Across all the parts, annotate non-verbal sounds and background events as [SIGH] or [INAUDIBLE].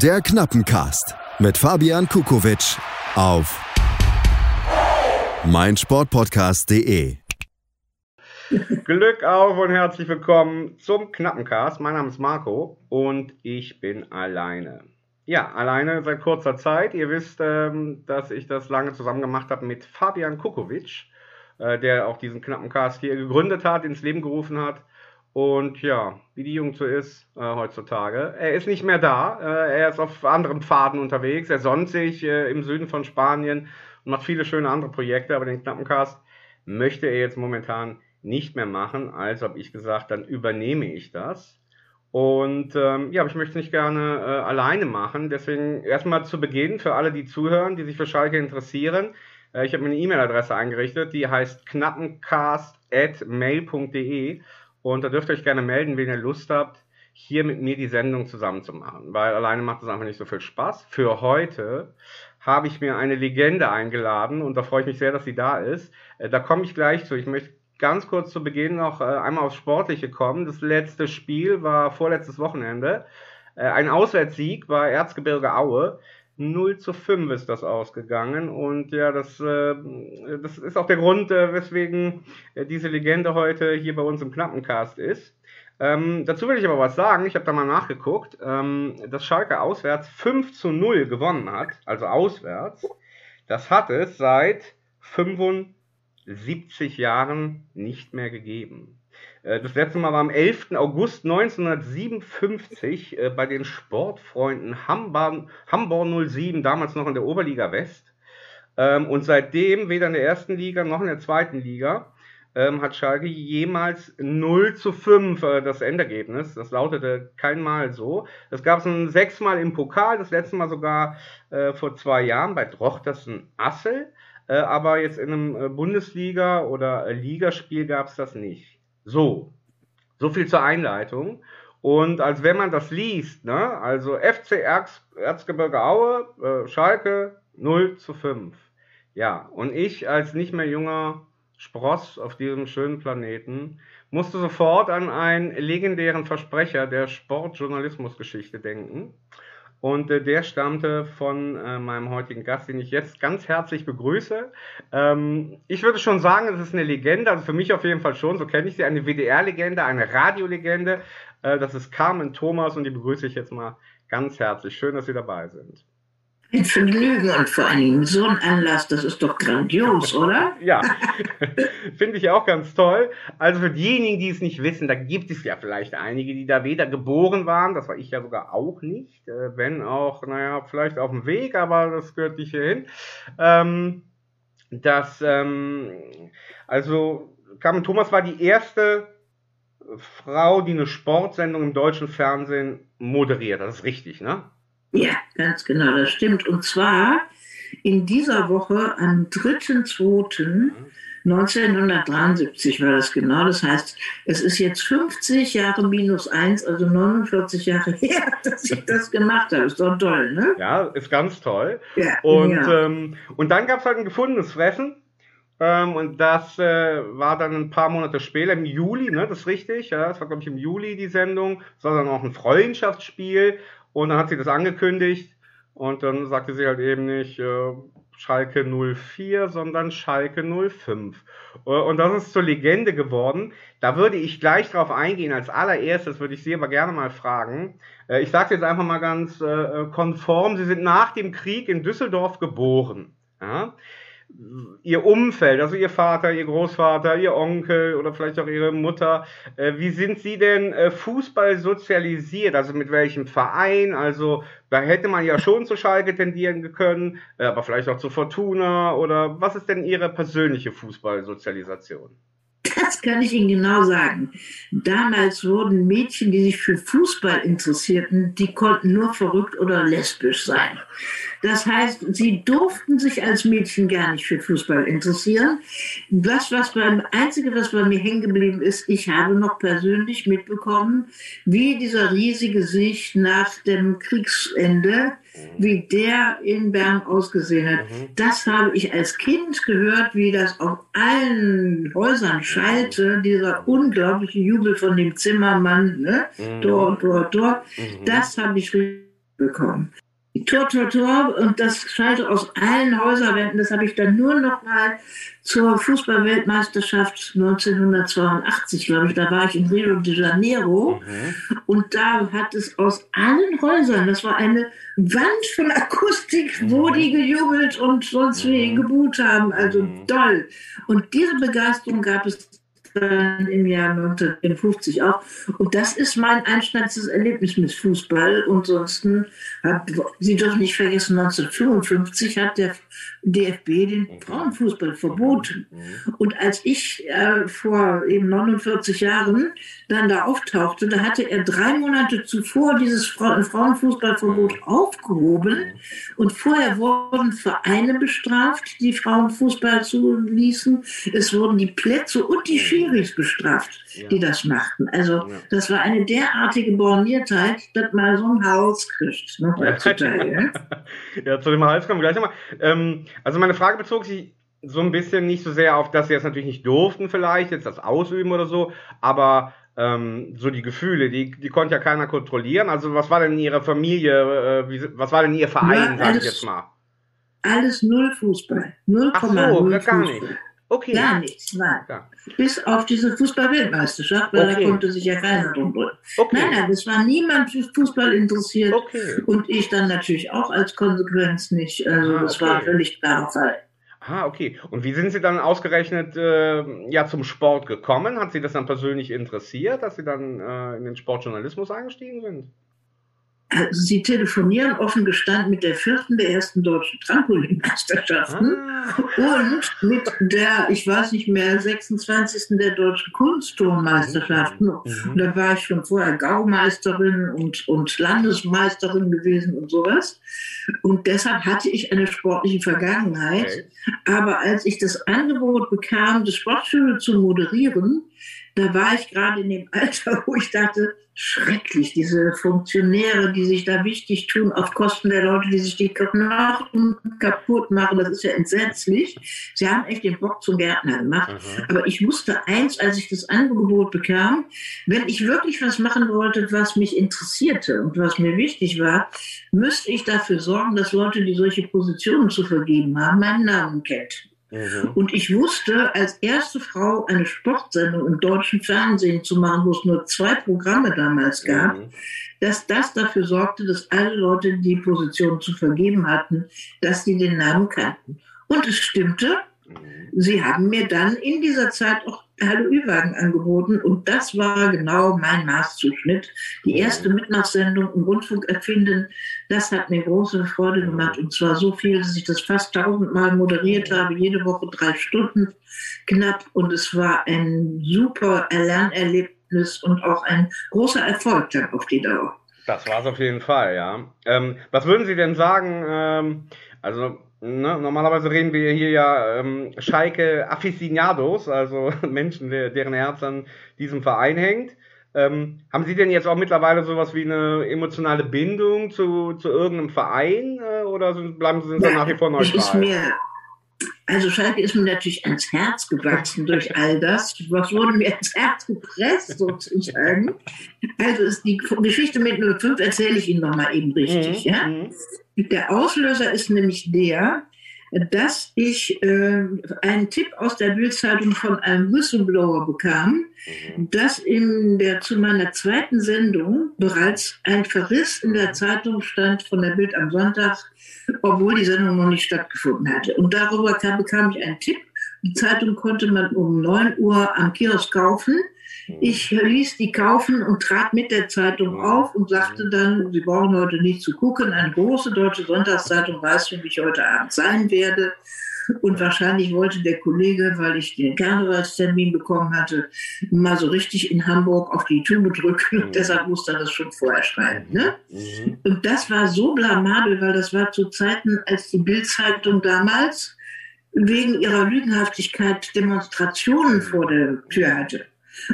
Der Knappencast mit Fabian Kukowitsch auf meinsportpodcast.de. Glück auf und herzlich willkommen zum Knappencast. Mein Name ist Marco und ich bin alleine. Ja, alleine seit kurzer Zeit. Ihr wisst, ähm, dass ich das lange zusammen gemacht habe mit Fabian Kukowitsch, äh, der auch diesen Knappencast hier gegründet hat, ins Leben gerufen hat. Und ja, wie die Jugend so ist äh, heutzutage. Er ist nicht mehr da. Äh, er ist auf anderen Pfaden unterwegs. Er sonnt sich äh, im Süden von Spanien und macht viele schöne andere Projekte. Aber den Knappencast möchte er jetzt momentan nicht mehr machen. Also habe ich gesagt, dann übernehme ich das. Und ähm, ja, aber ich möchte es nicht gerne äh, alleine machen. Deswegen erstmal zu Beginn für alle, die zuhören, die sich für Schalke interessieren. Äh, ich habe mir eine E-Mail-Adresse eingerichtet, die heißt knappencast.mail.de. Und da dürft ihr euch gerne melden, wenn ihr Lust habt, hier mit mir die Sendung zusammen zu machen. Weil alleine macht es einfach nicht so viel Spaß. Für heute habe ich mir eine Legende eingeladen und da freue ich mich sehr, dass sie da ist. Äh, da komme ich gleich zu. Ich möchte ganz kurz zu Beginn noch äh, einmal aufs Sportliche kommen. Das letzte Spiel war vorletztes Wochenende. Äh, ein Auswärtssieg war Erzgebirge Aue. 0 zu 5 ist das ausgegangen. Und ja, das, äh, das ist auch der Grund, äh, weswegen äh, diese Legende heute hier bei uns im Knappencast ist. Ähm, dazu will ich aber was sagen. Ich habe da mal nachgeguckt, ähm, dass Schalke auswärts 5 zu 0 gewonnen hat, also auswärts. Das hat es seit 75 Jahren nicht mehr gegeben. Äh, das letzte Mal war am 11. August 1957 äh, bei den Sportfreunden Hamborn 07, damals noch in der Oberliga West. Ähm, und seitdem, weder in der ersten Liga noch in der zweiten Liga, ähm, hat Schalke jemals 0 zu 5 äh, das Endergebnis. Das lautete keinmal so. Das gab es sechsmal im Pokal, das letzte Mal sogar vor zwei Jahren bei Drochtersen Assel. Aber jetzt in einem Bundesliga- oder Ligaspiel gab es das nicht. So, so viel zur Einleitung. Und als wenn man das liest, ne, also FC Erz, Erzgebirge Aue, äh, Schalke 0 zu 5. Ja, und ich als nicht mehr junger Spross auf diesem schönen Planeten musste sofort an einen legendären Versprecher der Sportjournalismusgeschichte denken. Und äh, der stammte von äh, meinem heutigen Gast, den ich jetzt ganz herzlich begrüße. Ähm, ich würde schon sagen, es ist eine Legende, also für mich auf jeden Fall schon, so kenne ich sie, eine WDR-Legende, eine Radiolegende. Äh, das ist Carmen Thomas und die begrüße ich jetzt mal ganz herzlich. Schön, dass Sie dabei sind. Vergnügen und vor allem so ein Anlass, das ist doch grandios, [LAUGHS] oder? ja, [LAUGHS] finde ich auch ganz toll. Also für diejenigen, die es nicht wissen, da gibt es ja vielleicht einige, die da weder geboren waren, das war ich ja sogar auch nicht, äh, wenn auch, naja, vielleicht auf dem Weg, aber das gehört nicht hierhin. Ähm, dass, ähm, also Carmen Thomas war die erste Frau, die eine Sportsendung im deutschen Fernsehen moderiert. Das ist richtig, ne? Ja, ganz genau, das stimmt. Und zwar in dieser Woche am 3.2.1973 war das genau. Das heißt, es ist jetzt 50 Jahre minus 1, also 49 Jahre [LAUGHS] her, dass ich das gemacht habe. Ist doch toll, ne? Ja, ist ganz toll. Ja, und, ja. Ähm, und dann gab es halt ein gefundenes Fressen. Ähm, und das äh, war dann ein paar Monate später, im Juli, ne, das ist richtig, ja, das war, glaube ich, im Juli die Sendung. Das war dann auch ein Freundschaftsspiel. Und dann hat sie das angekündigt und dann sagte sie halt eben nicht äh, Schalke 04, sondern Schalke 05. Äh, und das ist zur Legende geworden. Da würde ich gleich drauf eingehen. Als allererstes würde ich Sie aber gerne mal fragen. Äh, ich sage jetzt einfach mal ganz äh, konform. Sie sind nach dem Krieg in Düsseldorf geboren. Ja? Ihr Umfeld, also ihr Vater, ihr Großvater, ihr Onkel oder vielleicht auch ihre Mutter, äh, wie sind sie denn äh, Fußball sozialisiert? Also mit welchem Verein? Also da hätte man ja schon zu Schalke tendieren können, äh, aber vielleicht auch zu Fortuna oder was ist denn ihre persönliche Fußballsozialisation? Das kann ich Ihnen genau sagen. Damals wurden Mädchen, die sich für Fußball interessierten, die konnten nur verrückt oder lesbisch sein. Das heißt, sie durften sich als Mädchen gar nicht für Fußball interessieren. Das, was beim Einzige, was bei mir hängen geblieben ist, ich habe noch persönlich mitbekommen, wie dieser riesige Sicht nach dem Kriegsende, wie der in Bern ausgesehen hat. Mhm. Das habe ich als Kind gehört, wie das auf allen Häusern schallte, dieser unglaubliche Jubel von dem Zimmermann, ne? Mhm. dort, dort, dort. Mhm. Das habe ich bekommen. Tor, Tor, Tor und das schallte aus allen Häuserwänden. Das habe ich dann nur noch mal zur Fußballweltmeisterschaft 1982, glaube ich. Da war ich in Rio de Janeiro mhm. und da hat es aus allen Häusern, das war eine Wand von Akustik, wo mhm. die gejubelt und sonst wie mhm. gebuht haben. Also toll. Und diese Begeisterung gab es dann im Jahr 1950 auch. Und das ist mein einschneidendes Erlebnis mit Fußball. Und sonst Sie doch nicht vergessen, 1955 hat der DFB den Frauenfußball verboten. Und als ich äh, vor eben 49 Jahren dann da auftauchte, da hatte er drei Monate zuvor dieses Fra Frauenfußballverbot aufgehoben. Und vorher wurden Vereine bestraft, die Frauenfußball zuließen. Es wurden die Plätze und die Schiris bestraft, ja. die das machten. Also ja. das war eine derartige Borniertheit, dass man so ein Hals kriegt. Ne, heutzutage. [LAUGHS] ja, zu dem Hals kommen wir gleich nochmal. Ähm, also meine Frage bezog sich so ein bisschen nicht so sehr auf, dass sie es natürlich nicht durften vielleicht, jetzt das ausüben oder so, aber ähm, so die Gefühle, die, die konnte ja keiner kontrollieren. Also was war denn ihre Familie, äh, wie, was war denn ihr Verein, ja, sage ich jetzt mal? Alles null Fußball. 0, Ach so, gar Fußball. nicht. Okay. Gar nichts, nein. Ja. Bis auf diese Fußball-Weltmeisterschaft, weil okay. da konnte sich ja keiner drum drücken. Okay. Nein, nein, es war niemand für Fußball interessiert. Okay. Und ich dann natürlich auch als Konsequenz nicht. Also ah, das war völlig klarer Fall. Ah, okay. Und wie sind Sie dann ausgerechnet äh, ja zum Sport gekommen? Hat Sie das dann persönlich interessiert, dass Sie dann äh, in den Sportjournalismus eingestiegen sind? Also sie telefonieren offen gestanden mit der vierten der ersten deutschen Trampolinmeisterschaften ah. und mit der, ich weiß nicht mehr, 26. der deutschen Kunstturmmeisterschaften. Mhm. Da war ich schon vorher Gaumeisterin und, und Landesmeisterin gewesen und sowas. Und deshalb hatte ich eine sportliche Vergangenheit. Okay. Aber als ich das Angebot bekam, die Sportschule zu moderieren, da war ich gerade in dem Alter, [LAUGHS] wo ich dachte, schrecklich, diese Funktionäre, die sich da wichtig tun auf Kosten der Leute, die sich die Knochen kaputt machen, das ist ja entsetzlich. Sie haben echt den Bock zum Gärtner gemacht. Mhm. Aber ich wusste eins, als ich das Angebot bekam, wenn ich wirklich was machen wollte, was mich interessierte und was mir wichtig war, müsste ich dafür sorgen, dass Leute, die solche Positionen zu vergeben haben, meinen Namen kennen. Mhm. Und ich wusste, als erste Frau eine Sportsendung im deutschen Fernsehen zu machen, wo es nur zwei Programme damals gab, mhm. dass das dafür sorgte, dass alle Leute, die Position zu vergeben hatten, dass sie den Namen kannten. Und es stimmte. Mhm. Sie haben mir dann in dieser Zeit auch Hallo Ü-Wagen angeboten und das war genau mein Maßzuschnitt. Die erste Mitmachsendung im Rundfunk erfinden, das hat mir große Freude gemacht und zwar so viel, dass ich das fast tausendmal moderiert habe, jede Woche drei Stunden knapp und es war ein super Lernerlebnis und auch ein großer Erfolg dann auf die Dauer. Das war es auf jeden Fall, ja. Ähm, was würden Sie denn sagen? Ähm, also Ne, normalerweise reden wir hier ja ähm, Schalke Aficionados, also [LAUGHS] Menschen, deren Herz an diesem Verein hängt. Ähm, haben Sie denn jetzt auch mittlerweile sowas wie eine emotionale Bindung zu, zu irgendeinem Verein äh, oder sind, bleiben Sie ja, nach wie vor neutral? Ist mir, also Schalke ist mir natürlich ans Herz gewachsen durch all das. Was wurde mir ins Herz gepresst sozusagen? Also ist die Geschichte mit 05 erzähle ich Ihnen nochmal eben richtig. Mhm. Ja? Mhm. Der Auslöser ist nämlich der, dass ich äh, einen Tipp aus der Bildzeitung von einem Whistleblower bekam, mhm. dass in der zu meiner zweiten Sendung bereits ein Verriss in der Zeitung stand von der Bild am Sonntag, obwohl die Sendung noch nicht stattgefunden hatte. Und darüber kam, bekam ich einen Tipp. Die Zeitung konnte man um 9 Uhr am Kiosk kaufen. Ich ließ die kaufen und trat mit der Zeitung auf und sagte dann, Sie brauchen heute nicht zu gucken. Eine große deutsche Sonntagszeitung weiß, wie ich heute Abend sein werde. Und wahrscheinlich wollte der Kollege, weil ich den Karnevalstermin bekommen hatte, mal so richtig in Hamburg auf die Tube drücken. Und mhm. [LAUGHS] deshalb musste er das schon vorher schreiben. Ne? Mhm. Und das war so blamabel, weil das war zu Zeiten, als die Bildzeitung damals wegen ihrer Lügenhaftigkeit Demonstrationen vor der Tür hatte.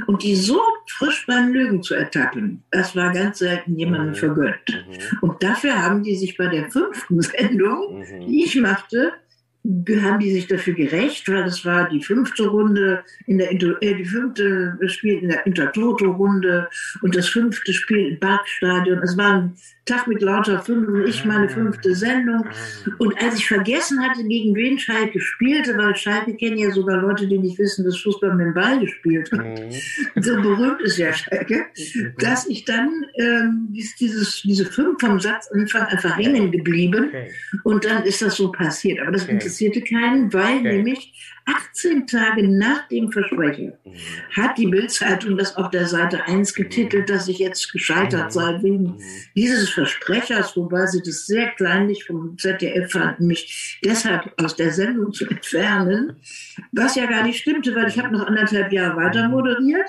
Und die so frisch beim Lügen zu ertappen, das war ganz selten jemandem mhm. vergönnt. Mhm. Und dafür haben die sich bei der fünften [LAUGHS] Sendung, mhm. die ich machte, haben die sich dafür gerecht, weil das war die fünfte Runde in der äh, die fünfte Spiel in der Intertoto-Runde und das fünfte Spiel im Parkstadion. Es war ein Tag mit lauter Fünfen, ich meine fünfte Sendung. Und als ich vergessen hatte, gegen wen Schalke spielte, weil Schalke kennen ja sogar Leute, die nicht wissen, dass Fußball mit dem Ball gespielt hat. Mhm. So berühmt ist ja Schalke, mhm. dass ich dann ähm, dieses, diese fünf vom Satzanfang einfach hängen geblieben. Okay. Und dann ist das so passiert. Aber das okay. interessierte keinen, weil okay. nämlich 18 Tage nach dem Versprechen hat die Bildzeitung das auf der Seite 1 getitelt, dass ich jetzt gescheitert sei wegen dieses Versprechers, wobei sie das sehr kleinlich vom ZDF fanden, mich deshalb aus der Sendung zu entfernen, was ja gar nicht stimmte, weil ich habe noch anderthalb Jahre weiter moderiert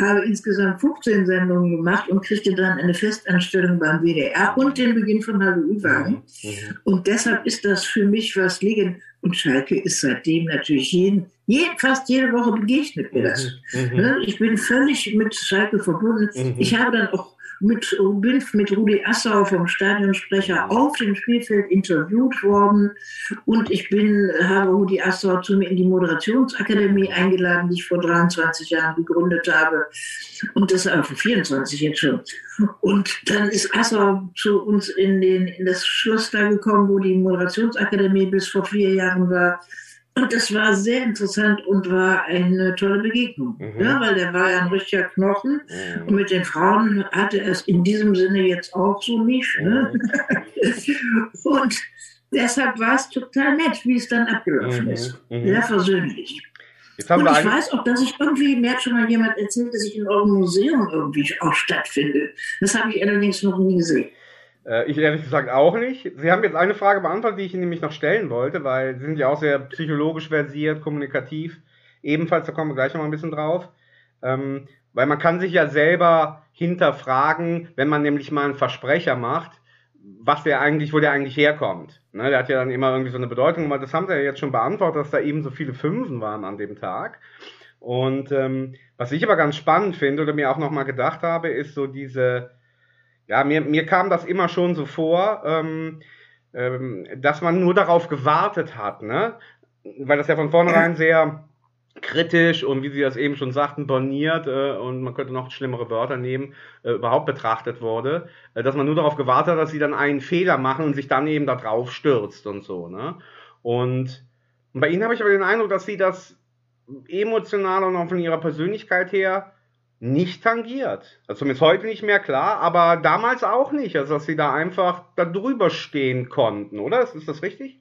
habe insgesamt 15 Sendungen gemacht und kriegte dann eine Festanstellung beim WDR und den Beginn von Hallo Übergang. Mhm. Und deshalb ist das für mich was liegen. Und Schalke ist seitdem natürlich jeden, jeden, fast jede Woche begegnet mir das. Mhm. Ne? Ich bin völlig mit Schalke verbunden. Mhm. Ich habe dann auch mit, bin mit Rudi Assau vom Stadionsprecher auf dem Spielfeld interviewt worden und ich bin, habe Rudi Assau zu mir in die Moderationsakademie eingeladen, die ich vor 23 Jahren gegründet habe und das vor 24 jetzt schon. Und dann ist Assau zu uns in, den, in das Schloss da gekommen, wo die Moderationsakademie bis vor vier Jahren war. Und das war sehr interessant und war eine tolle Begegnung. Mhm. Ja, weil der war ja ein richtiger Knochen. Mhm. Und mit den Frauen hatte er es in diesem Sinne jetzt auch so nicht. Ne? Mhm. [LAUGHS] und deshalb war es total nett, wie es dann abgelaufen mhm. ist. Mhm. Sehr versöhnlich. und ich weiß auch, dass ich irgendwie, mir hat schon mal jemand erzählt, dass ich in eurem Museum irgendwie auch stattfinde. Das habe ich allerdings noch nie gesehen. Äh, ich ehrlich gesagt auch nicht. Sie haben jetzt eine Frage beantwortet, die ich Ihnen nämlich noch stellen wollte, weil Sie sind ja auch sehr psychologisch versiert, kommunikativ. Ebenfalls, da kommen wir gleich noch mal ein bisschen drauf. Ähm, weil man kann sich ja selber hinterfragen, wenn man nämlich mal einen Versprecher macht, was der eigentlich, wo der eigentlich herkommt. Ne, der hat ja dann immer irgendwie so eine Bedeutung, aber das haben sie ja jetzt schon beantwortet, dass da eben so viele Fünfen waren an dem Tag. Und ähm, was ich aber ganz spannend finde oder mir auch nochmal gedacht habe, ist so diese, ja, mir, mir kam das immer schon so vor, ähm, ähm, dass man nur darauf gewartet hat, ne? Weil das ja von vornherein [CLEARS THROAT] sehr kritisch und wie Sie das eben schon sagten, borniert äh, und man könnte noch schlimmere Wörter nehmen, äh, überhaupt betrachtet wurde, äh, dass man nur darauf gewartet hat, dass sie dann einen Fehler machen und sich dann eben da drauf stürzt und so, ne? Und, und bei Ihnen habe ich aber den Eindruck, dass Sie das emotional und auch von Ihrer Persönlichkeit her nicht tangiert. Also zumindest heute nicht mehr klar, aber damals auch nicht. Also dass sie da einfach da drüber stehen konnten, oder? Ist, ist das richtig?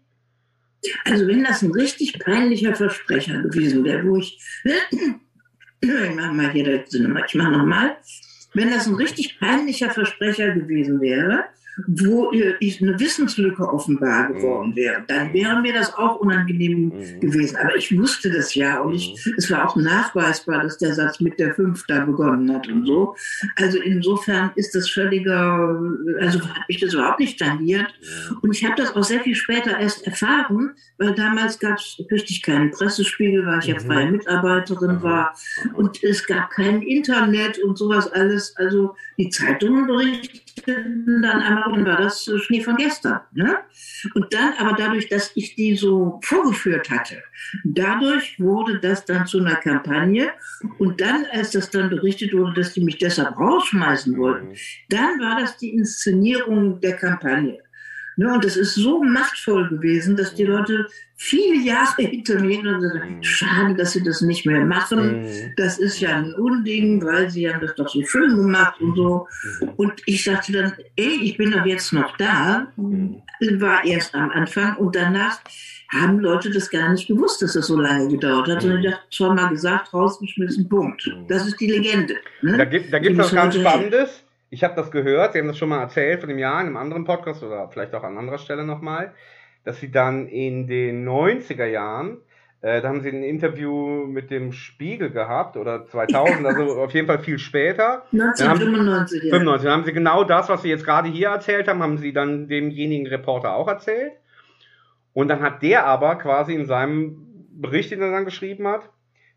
Also wenn das ein richtig peinlicher Versprecher gewesen wäre, wo ich, ich mache mal hier, ich mache nochmal, wenn das ein richtig peinlicher Versprecher gewesen wäre, wo ich eine Wissenslücke offenbar geworden wäre, dann wäre mir das auch unangenehm mhm. gewesen. Aber ich wusste das ja und ich, mhm. es war auch nachweisbar, dass der Satz mit der Fünf da begonnen hat und so. Also insofern ist das völliger, also hat mich das überhaupt nicht tangiert. Und ich habe das auch sehr viel später erst erfahren, weil damals gab es richtig keinen Pressespiegel, weil ich ja mhm. freie Mitarbeiterin war und es gab kein Internet und sowas alles. Also die Zeitungen berichteten dann einmal dann war das Schnee von gestern. Ne? Und dann, aber dadurch, dass ich die so vorgeführt hatte, dadurch wurde das dann zu einer Kampagne. Und dann, als das dann berichtet wurde, dass die mich deshalb rausschmeißen wollten, dann war das die Inszenierung der Kampagne. Ne, und das ist so machtvoll gewesen, dass die Leute viele Jahre [LAUGHS] hinter mir und sagen, schade, dass sie das nicht mehr machen. Mhm. Das ist ja ein Unding, weil sie haben das doch so schön gemacht und so. Mhm. Und ich sagte dann, ey, ich bin doch jetzt noch da. Mhm. War erst am Anfang und danach haben Leute das gar nicht gewusst, dass das so lange gedauert hat. Und ich dachte, zweimal gesagt, rausgeschmissen, Punkt. Das ist die Legende. Ne? Da gibt es was ganz Spannendes. Ich habe das gehört, Sie haben das schon mal erzählt von dem Jahr in einem anderen Podcast oder vielleicht auch an anderer Stelle nochmal, dass Sie dann in den 90er Jahren, äh, da haben Sie ein Interview mit dem Spiegel gehabt oder 2000, also [LAUGHS] auf jeden Fall viel später. 1995, ja. 95, dann haben Sie genau das, was Sie jetzt gerade hier erzählt haben, haben Sie dann demjenigen Reporter auch erzählt. Und dann hat der aber quasi in seinem Bericht, den er dann geschrieben hat,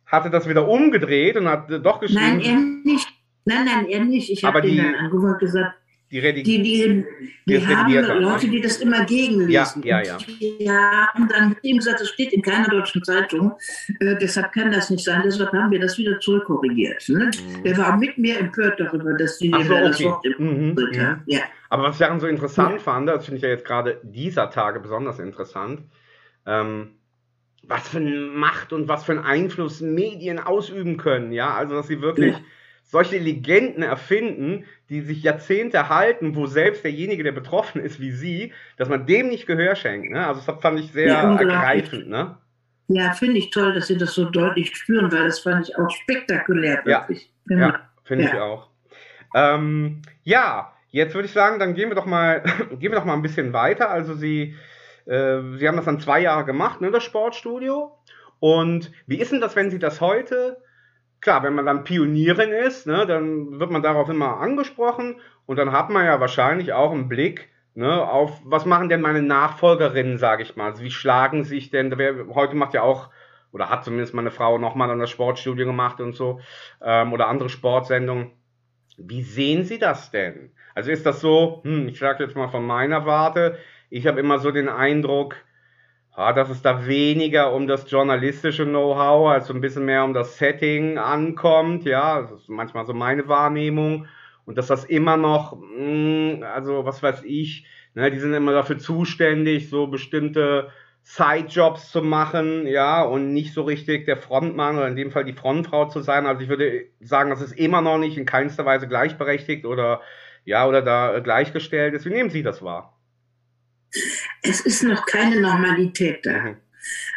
hatte das wieder umgedreht und hat doch geschrieben. Nein, er nicht. Nein, nein, er nicht. Ich habe dann angerufen und gesagt, Die, die, die, die, die haben Leute, die das immer gegenlesen. Ja, ja, ja. Die haben dann ihm gesagt, das steht in keiner deutschen Zeitung, äh, deshalb kann das nicht sein, deshalb haben wir das wieder zurückkorrigiert. Ne? Mhm. Der war mit mir empört darüber, dass die Ach so, okay. das Wort mhm, mhm. Ja. Aber was ich daran so interessant ja. fand, das finde ich ja jetzt gerade dieser Tage besonders interessant, ähm, was für eine Macht und was für einen Einfluss Medien ausüben können, ja, also dass sie wirklich ja solche Legenden erfinden, die sich Jahrzehnte halten, wo selbst derjenige, der betroffen ist, wie Sie, dass man dem nicht Gehör schenkt. Ne? Also das fand ich sehr ja, ergreifend. Ne? Ja, finde ich toll, dass Sie das so deutlich spüren, weil das fand ich auch spektakulär. Wirklich. Ja, ja finde ja. ich auch. Ähm, ja, jetzt würde ich sagen, dann gehen wir doch mal, [LAUGHS] gehen wir doch mal ein bisschen weiter. Also Sie, äh, Sie haben das dann zwei Jahre gemacht, ne, das Sportstudio. Und wie ist denn das, wenn Sie das heute klar, wenn man dann Pionierin ist, ne, dann wird man darauf immer angesprochen und dann hat man ja wahrscheinlich auch einen Blick ne, auf, was machen denn meine Nachfolgerinnen, sage ich mal. Also wie schlagen sich denn, wer, heute macht ja auch, oder hat zumindest meine Frau nochmal an das Sportstudio gemacht und so, ähm, oder andere Sportsendungen. Wie sehen Sie das denn? Also ist das so, hm, ich sage jetzt mal von meiner Warte, ich habe immer so den Eindruck, ja, dass es da weniger um das journalistische Know-how als so ein bisschen mehr um das Setting ankommt. Ja, das ist manchmal so meine Wahrnehmung. Und dass das immer noch, mh, hm, also was weiß ich, ne, die sind immer dafür zuständig, so bestimmte Sidejobs zu machen, ja, und nicht so richtig der Frontmann oder in dem Fall die Frontfrau zu sein. Also ich würde sagen, das ist immer noch nicht in keinster Weise gleichberechtigt oder ja, oder da gleichgestellt ist. Wie nehmen Sie das wahr? Es ist noch keine Normalität da. Mhm.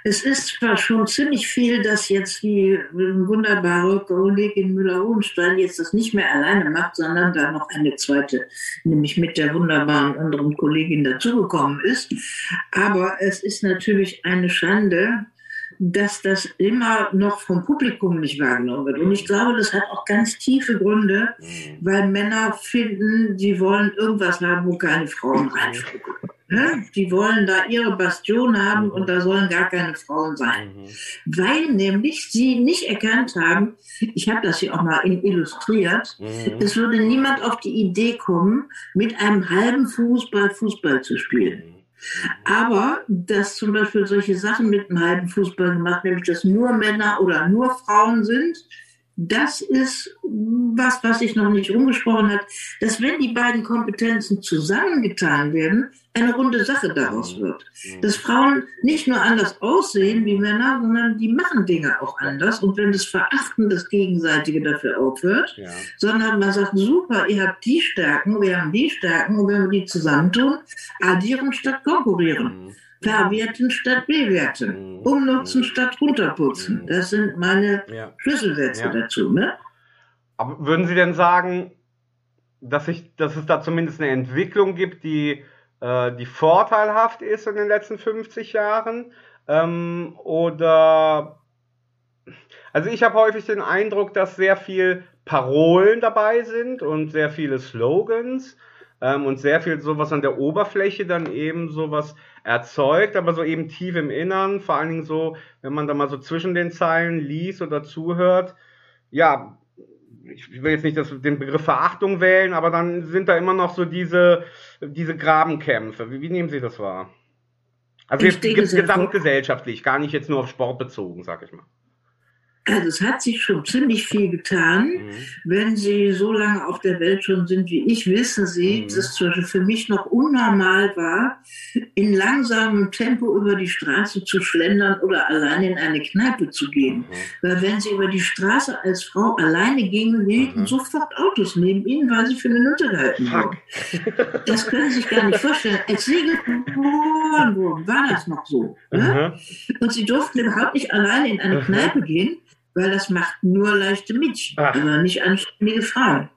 Es ist zwar schon ziemlich viel, dass jetzt die wunderbare Kollegin Müller-Hohenstein jetzt das nicht mehr alleine macht, sondern da noch eine zweite, nämlich mit der wunderbaren anderen Kollegin dazugekommen ist. Aber es ist natürlich eine Schande, dass das immer noch vom Publikum nicht wahrgenommen wird. Und ich glaube, das hat auch ganz tiefe Gründe, mhm. weil Männer finden, sie wollen irgendwas haben, wo keine Frauen reingucken. Ne? Die wollen da ihre Bastion haben und da sollen gar keine Frauen sein. Mhm. Weil nämlich sie nicht erkannt haben, ich habe das hier auch mal illustriert, mhm. es würde niemand auf die Idee kommen, mit einem halben Fußball Fußball zu spielen. Aber dass zum Beispiel solche Sachen mit einem halben Fußball gemacht, nämlich dass nur Männer oder nur Frauen sind, das ist was, was sich noch nicht umgesprochen hat, dass wenn die beiden Kompetenzen zusammengetan werden, eine runde Sache daraus wird. Dass Frauen nicht nur anders aussehen wie Männer, sondern die machen Dinge auch anders. Und wenn das Verachten das Gegenseitige dafür aufhört, ja. sondern man sagt, super, ihr habt die Stärken, wir haben die Stärken, und wenn wir die zusammentun, addieren statt konkurrieren. Verwerten statt bewerten, mhm. umnutzen mhm. statt runterputzen. Mhm. Das sind meine ja. Schlüsselsätze ja. dazu. Ne? Aber würden Sie denn sagen, dass, ich, dass es da zumindest eine Entwicklung gibt, die, äh, die vorteilhaft ist in den letzten 50 Jahren? Ähm, oder also ich habe häufig den Eindruck, dass sehr viel Parolen dabei sind und sehr viele Slogans ähm, und sehr viel sowas an der Oberfläche dann eben sowas erzeugt, aber so eben tief im Innern, vor allen Dingen so, wenn man da mal so zwischen den Zeilen liest oder zuhört, ja, ich will jetzt nicht das, den Begriff Verachtung wählen, aber dann sind da immer noch so diese, diese Grabenkämpfe. Wie, wie nehmen Sie das wahr? Also jetzt gesamtgesellschaftlich, gar nicht jetzt nur auf Sport bezogen, sag ich mal. Also es hat sich schon ziemlich viel getan. Mhm. Wenn Sie so lange auf der Welt schon sind wie ich, wissen Sie, mhm. dass es zum Beispiel für mich noch unnormal war, in langsamem Tempo über die Straße zu schlendern oder alleine in eine Kneipe zu gehen. Mhm. Weil wenn Sie über die Straße als Frau alleine gingen, hielten mhm. sofort Autos neben Ihnen, weil Sie für eine Nutte gehalten wurden. [LAUGHS] Das können Sie sich gar nicht vorstellen. Als Sie geboren wurden, war das noch so. Ne? Und Sie durften überhaupt nicht alleine in eine Kneipe gehen, weil das macht nur leichte Mädchen, Ach. aber nicht anständige Frauen.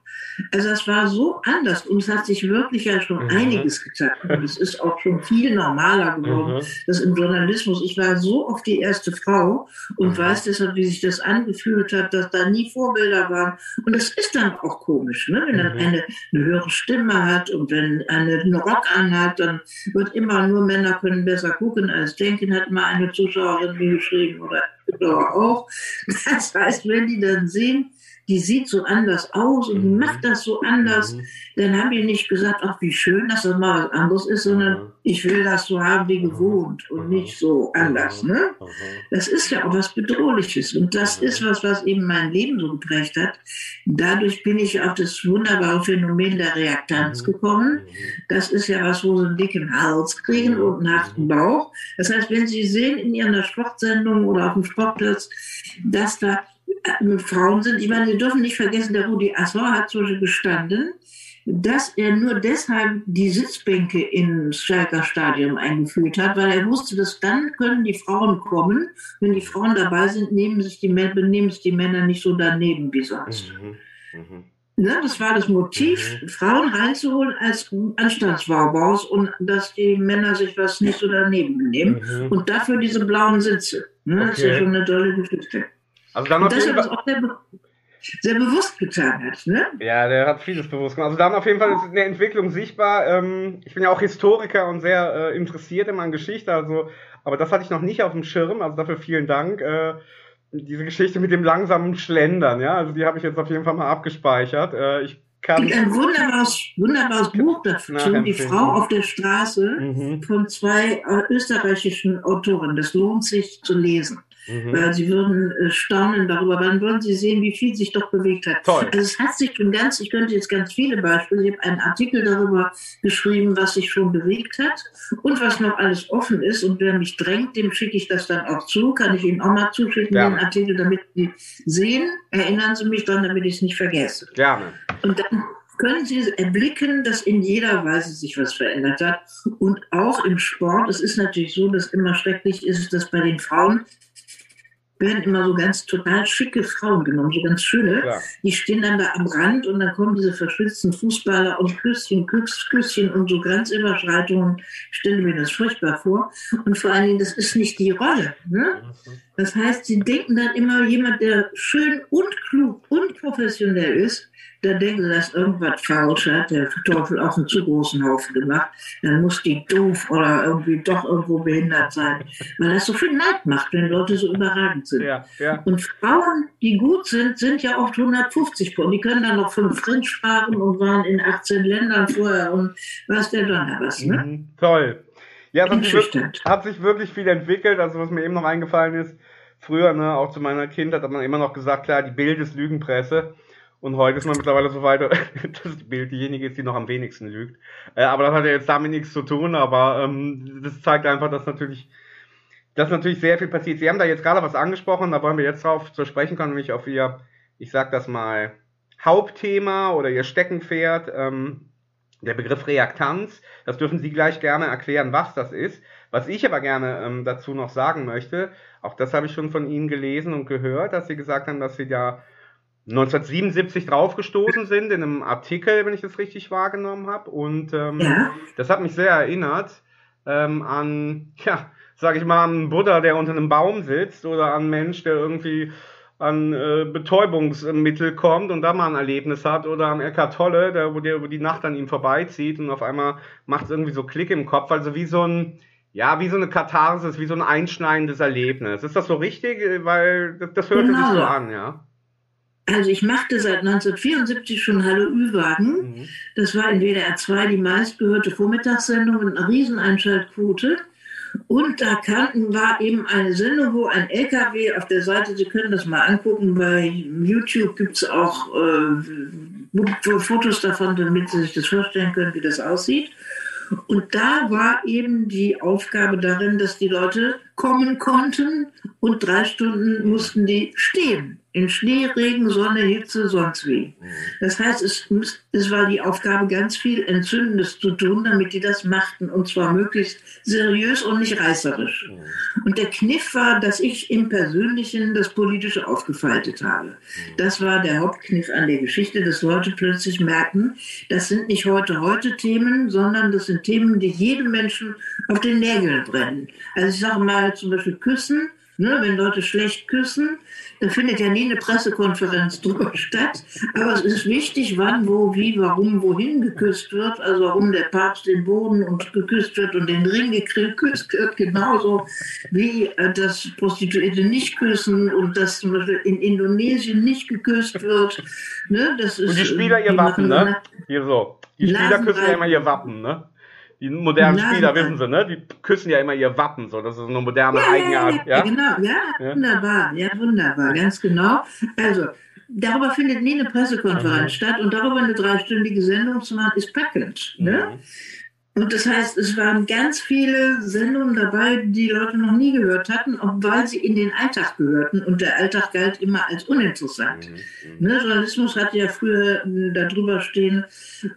Also es war so anders und es hat sich wirklich ja schon mhm. einiges getan. Und es ist auch schon viel normaler geworden, mhm. dass im Journalismus, ich war so oft die erste Frau und mhm. weiß deshalb, wie sich das angefühlt hat, dass da nie Vorbilder waren. Und es ist dann auch komisch, ne? wenn dann mhm. eine, eine höhere Stimme hat und wenn eine einen Rock anhat, dann wird immer nur Männer können besser gucken als denken, hat mal eine Zuschauerin mir geschrieben oder auch. [LAUGHS] Das heißt, wenn die dann sehen, die sieht so anders aus und die mhm. macht das so anders. Mhm. Dann haben die nicht gesagt, ach, wie schön, dass das mal was anderes ist, sondern mhm. ich will das so haben wie gewohnt und nicht so anders. Ne? Das ist ja auch was Bedrohliches. Und das ist was, was eben mein Leben so geprägt hat. Dadurch bin ich auf das wunderbare Phänomen der Reaktanz gekommen. Das ist ja was, wo sie einen dicken Hals kriegen und einen harten Bauch. Das heißt, wenn Sie sehen in Ihrer Sportsendung oder auf dem Sportplatz, dass da Frauen sind. Ich meine, Sie dürfen nicht vergessen, der Rudi Assauer hat so gestanden, dass er nur deshalb die Sitzbänke ins Schalker Stadion eingeführt hat, weil er wusste, dass dann können die Frauen kommen. Wenn die Frauen dabei sind, nehmen sich die, benehmen sich die Männer nicht so daneben wie sonst. Mhm. Mhm. Ne, das war das Motiv, mhm. Frauen reinzuholen als Anstandsbaubaus und dass die Männer sich was nicht so daneben benehmen. Mhm. Und dafür diese blauen Sitze. Ne, okay. Das ist ja schon eine tolle Geschichte. Also dann und das hat auch sehr, sehr, bewusst getan hat, ne? Ja, der hat vieles bewusst gemacht. Also dann auf jeden Fall ist eine Entwicklung sichtbar. Ähm, ich bin ja auch Historiker und sehr äh, interessiert immer an Geschichte, also, aber das hatte ich noch nicht auf dem Schirm, also dafür vielen Dank. Äh, diese Geschichte mit dem langsamen Schlendern, ja, also die habe ich jetzt auf jeden Fall mal abgespeichert. Äh, ich kann gibt ein wunderbares, wunderbares Buch dazu, Die Frau auf der Straße, mhm. von zwei österreichischen Autoren. Das lohnt sich zu lesen. Mhm. Weil sie würden äh, staunen darüber, dann würden sie sehen, wie viel sich doch bewegt hat. Toll. Also es hat sich schon ganz, ich könnte jetzt ganz viele Beispiele, ich habe einen Artikel darüber geschrieben, was sich schon bewegt hat und was noch alles offen ist. Und wer mich drängt, dem schicke ich das dann auch zu, kann ich Ihnen auch mal zuschicken, Gerne. den Artikel, damit Sie sehen. Erinnern Sie mich dran, damit ich es nicht vergesse. Gerne. Und dann können Sie erblicken, dass in jeder Weise sich was verändert hat. Und auch im Sport. Es ist natürlich so, dass immer schrecklich ist, dass bei den Frauen werden immer so ganz total schicke Frauen genommen, so ganz schöne. Ja. Die stehen dann da am Rand und dann kommen diese verschwitzten Fußballer und Küsschen, Küss, Küsschen und so Grenzüberschreitungen. Ich stelle mir das furchtbar vor. Und vor allen Dingen, das ist nicht die Rolle. Ne? Das heißt, sie denken dann immer, jemand, der schön und klug und professionell ist, da denken sie, dass irgendwas falsch hat, der Teufel auf einen zu großen Haufen gemacht, dann muss die doof oder irgendwie doch irgendwo behindert sein. Weil das so viel Neid macht, wenn Leute so überragend sind. Ja, ja. Und Frauen, die gut sind, sind ja oft 150 Pfund. Die können dann noch fünf Fremdsprachen und waren in 18 Ländern vorher und was der Donner was, ne? Mhm, toll. Ja, es hat sich, wirklich, hat sich wirklich viel entwickelt. Also was mir eben noch eingefallen ist, früher, ne, auch zu meiner Kindheit, hat man immer noch gesagt, klar, die Bild ist Lügenpresse. Und heute ist man mittlerweile so weit, [LAUGHS] dass die Bild diejenige ist, die noch am wenigsten lügt. Äh, aber das hat ja jetzt damit nichts zu tun, aber ähm, das zeigt einfach, dass natürlich, dass natürlich sehr viel passiert. Sie haben da jetzt gerade was angesprochen, da wollen wir jetzt drauf zu sprechen kommen, nämlich auf Ihr, ich sag das mal, Hauptthema oder Ihr Steckenpferd, ähm, der Begriff Reaktanz. Das dürfen Sie gleich gerne erklären, was das ist. Was ich aber gerne ähm, dazu noch sagen möchte, auch das habe ich schon von Ihnen gelesen und gehört, dass Sie gesagt haben, dass Sie ja 1977 draufgestoßen sind in einem Artikel, wenn ich das richtig wahrgenommen habe. Und ähm, ja. das hat mich sehr erinnert ähm, an, ja, sag ich mal, an einen Buddha, der unter einem Baum sitzt oder an einen Mensch, der irgendwie an äh, Betäubungsmittel kommt und da mal ein Erlebnis hat oder am Eckhart Tolle, der, wo, der, wo die Nacht an ihm vorbeizieht und auf einmal macht es irgendwie so Klick im Kopf, also wie so ein, ja, wie so eine Katharsis, wie so ein einschneidendes Erlebnis. Ist das so richtig? Weil das, das hört genau. sich so an, ja. Also ich machte seit 1974 schon Hallo Ü-Wagen. Mhm. Das war in WDR 2 die meistgehörte Vormittagssendung mit einer riesen Einschaltquote. Und da kannten, war eben eine Sendung, wo ein LKW auf der Seite, Sie können das mal angucken, bei YouTube gibt es auch äh, Fotos davon, damit Sie sich das vorstellen können, wie das aussieht. Und da war eben die Aufgabe darin, dass die Leute kommen konnten und drei Stunden mussten die stehen in Schnee, Regen, Sonne, Hitze, sonst wie. Das heißt, es, es war die Aufgabe, ganz viel Entzündendes zu tun, damit die das machten und zwar möglichst seriös und nicht reißerisch. Mhm. Und der Kniff war, dass ich im Persönlichen das Politische aufgefaltet habe. Mhm. Das war der Hauptkniff an der Geschichte, dass Leute plötzlich merken, das sind nicht heute heute Themen, sondern das sind Themen, die jedem Menschen auf den Nägeln brennen. Also ich sage mal zum Beispiel Küssen Ne, wenn Leute schlecht küssen, da findet ja nie eine Pressekonferenz drüber statt. Aber es ist wichtig, wann, wo, wie, warum, wohin geküsst wird. Also warum der Papst den Boden und geküsst wird und den Ring geküsst wird, genauso wie äh, das Prostituierte nicht küssen und dass zum Beispiel in Indonesien nicht geküsst wird. Ne, das ist, und die Spieler ihr Wappen, ne? Hier so. Die Spieler küssen ja immer ihr Wappen, ne? Die modernen Nein, Spieler, wissen sie, ne? Die küssen ja immer ihr Wappen, so. Das ist eine moderne ja, Eigenart. Ja, ja, genau. Ja, ja, wunderbar. Ja, wunderbar. Ganz genau. Also, darüber findet nie eine Pressekonferenz mhm. statt und darüber eine dreistündige Sendung zu machen, ist packend. Ne? Mhm. Und das heißt, es waren ganz viele Sendungen dabei, die, Leute noch nie gehört hatten, obwohl sie in den Alltag gehörten. Und der Alltag galt immer als uninteressant. Mhm. Ne, Journalismus hat ja früher äh, darüber stehen,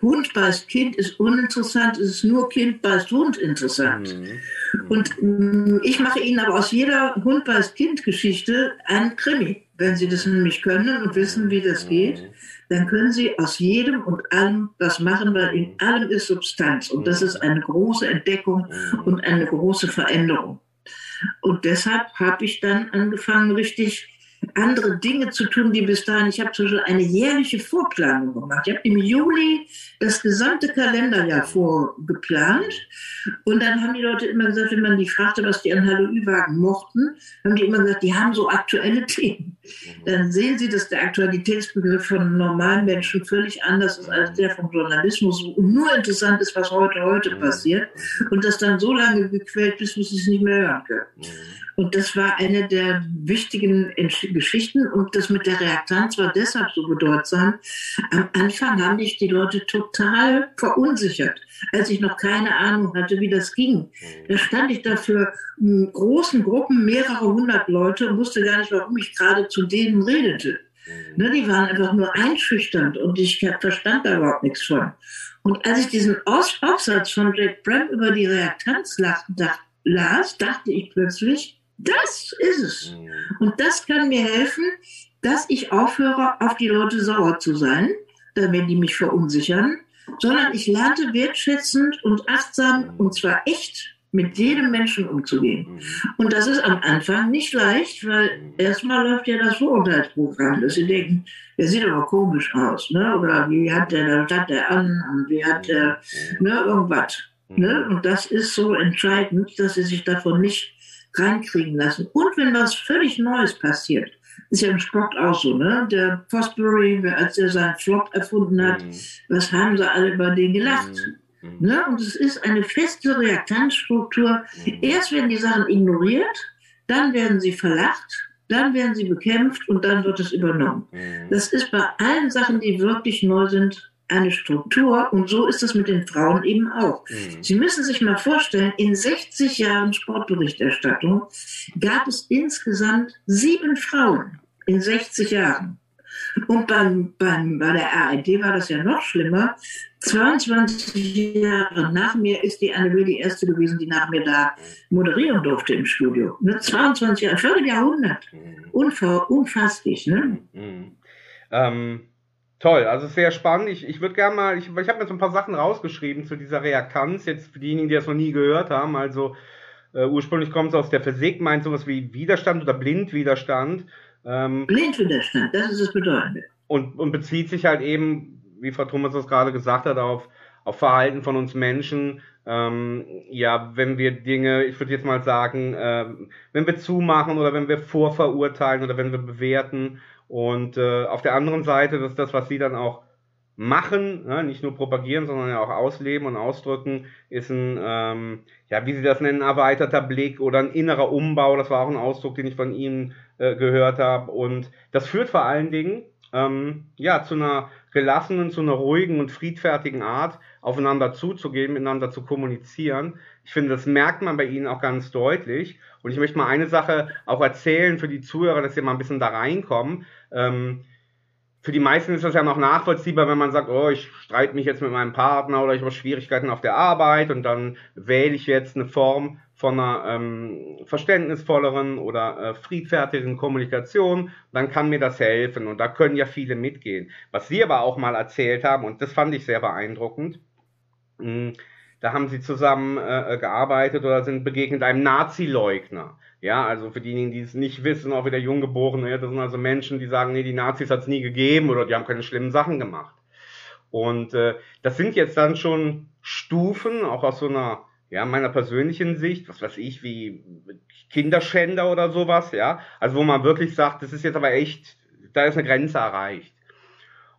Hund beißt Kind ist uninteressant, es ist nur Kind beißt Hund interessant. Mhm. Und äh, ich mache Ihnen aber aus jeder Hund beißt Kind Geschichte einen Krimi. Wenn Sie das nämlich können und wissen, wie das geht, dann können Sie aus jedem und allem was machen, weil in allem ist Substanz. Und das ist eine große Entdeckung und eine große Veränderung. Und deshalb habe ich dann angefangen, richtig andere Dinge zu tun, die bis dahin, ich habe zum Beispiel eine jährliche Vorplanung gemacht. Ich habe im Juli das gesamte Kalenderjahr vorgeplant und dann haben die Leute immer gesagt, wenn man die fragte, was die an Hallo-Ü-Wagen mochten, haben die immer gesagt, die haben so aktuelle [LAUGHS] Themen. Dann sehen sie, dass der Aktualitätsbegriff von normalen Menschen völlig anders ist als der vom Journalismus und nur interessant ist, was heute, heute passiert und das dann so lange gequält, bis wir es nicht mehr hören können. Und das war eine der wichtigen Geschichten. Und das mit der Reaktanz war deshalb so bedeutsam. Am Anfang haben mich die Leute total verunsichert, als ich noch keine Ahnung hatte, wie das ging. Da stand ich dafür großen Gruppen, mehrere hundert Leute und wusste gar nicht, warum ich gerade zu denen redete. Ne, die waren einfach nur einschüchternd und ich verstand da überhaupt nichts von. Und als ich diesen Aufsatz von Jack Brem über die Reaktanz las, dachte ich plötzlich, das ist es. Mhm. Und das kann mir helfen, dass ich aufhöre, auf die Leute sauer zu sein, wenn die mich verunsichern, sondern ich lernte wertschätzend und achtsam mhm. und zwar echt mit jedem Menschen umzugehen. Mhm. Und das ist am Anfang nicht leicht, weil erstmal läuft ja das Vorurteilsprogramm, dass sie denken, der sieht aber komisch aus, ne? Oder wie hat der, was hat der an und wie hat der, ne, irgendwas. Ne? Und das ist so entscheidend, dass sie sich davon nicht reinkriegen lassen. Und wenn was völlig Neues passiert, ist ja im Sport auch so, ne? Der Fosbury, als er seinen Flop erfunden hat, mhm. was haben sie alle über den gelacht? Mhm. mhm. Ne? Und es ist eine feste Reaktanzstruktur. Mhm. Erst werden die Sachen ignoriert, dann werden sie verlacht, dann werden sie bekämpft und dann wird es übernommen. Mhm. Das ist bei allen Sachen, die wirklich neu sind, eine Struktur und so ist es mit den Frauen eben auch. Mhm. Sie müssen sich mal vorstellen, in 60 Jahren Sportberichterstattung gab es insgesamt sieben Frauen in 60 Jahren. Und beim, beim, bei der ARD war das ja noch schlimmer. 22 Jahre nach mir ist die Anne die erste gewesen, die nach mir da moderieren durfte im Studio. Ne, 22 Jahre, Vierteljahrhundert. Mhm. unfasslich, ne? Mhm. Ähm, Toll, also sehr spannend. Ich, ich würde gerne mal, ich, ich habe mir so ein paar Sachen rausgeschrieben zu dieser Reaktanz, jetzt für diejenigen, die das noch nie gehört haben. Also äh, ursprünglich kommt es aus der Physik, meint sowas wie Widerstand oder Blindwiderstand. Ähm, Blindwiderstand, das ist das Bedeutende. Und, und bezieht sich halt eben, wie Frau Thomas das gerade gesagt hat, auf, auf Verhalten von uns Menschen. Ähm, ja, wenn wir Dinge, ich würde jetzt mal sagen, äh, wenn wir zumachen oder wenn wir vorverurteilen oder wenn wir bewerten und äh, auf der anderen Seite, das ist das, was sie dann auch machen, ne, nicht nur propagieren, sondern ja auch ausleben und ausdrücken, ist ein, ähm, ja, wie sie das nennen, erweiterter Blick oder ein innerer Umbau. Das war auch ein Ausdruck, den ich von ihnen äh, gehört habe. Und das führt vor allen Dingen ähm, ja, zu einer gelassenen, zu einer ruhigen und friedfertigen Art, aufeinander zuzugehen, miteinander zu kommunizieren. Ich finde, das merkt man bei Ihnen auch ganz deutlich. Und ich möchte mal eine Sache auch erzählen für die Zuhörer, dass sie mal ein bisschen da reinkommen. Ähm, für die meisten ist das ja noch nachvollziehbar, wenn man sagt, oh, ich streite mich jetzt mit meinem Partner oder ich habe Schwierigkeiten auf der Arbeit und dann wähle ich jetzt eine Form von einer ähm, verständnisvolleren oder äh, friedfertigeren Kommunikation, dann kann mir das helfen und da können ja viele mitgehen. Was Sie aber auch mal erzählt haben, und das fand ich sehr beeindruckend, mh, hm, da haben sie zusammen äh, gearbeitet oder sind begegnet einem Nazi-Leugner. Ja, also für diejenigen, die es nicht wissen, auch wieder Junggeborene, das sind also Menschen, die sagen, nee, die Nazis hat es nie gegeben oder die haben keine schlimmen Sachen gemacht. Und äh, das sind jetzt dann schon Stufen, auch aus so einer, ja, meiner persönlichen Sicht, was weiß ich, wie Kinderschänder oder sowas, ja. Also wo man wirklich sagt, das ist jetzt aber echt, da ist eine Grenze erreicht.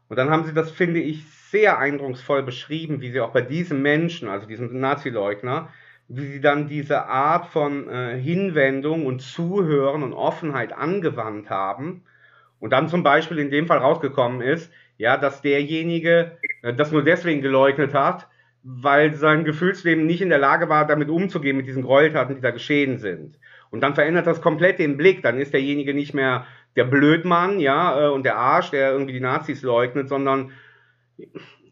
Und dann haben sie das, finde ich, sehr eindrucksvoll beschrieben, wie sie auch bei diesem Menschen, also diesem Nazi-Leugner, wie sie dann diese Art von äh, Hinwendung und Zuhören und Offenheit angewandt haben und dann zum Beispiel in dem Fall rausgekommen ist, ja, dass derjenige äh, das nur deswegen geleugnet hat, weil sein Gefühlsleben nicht in der Lage war, damit umzugehen, mit diesen Gräueltaten, die da geschehen sind. Und dann verändert das komplett den Blick. Dann ist derjenige nicht mehr der Blödmann, ja, äh, und der Arsch, der irgendwie die Nazis leugnet, sondern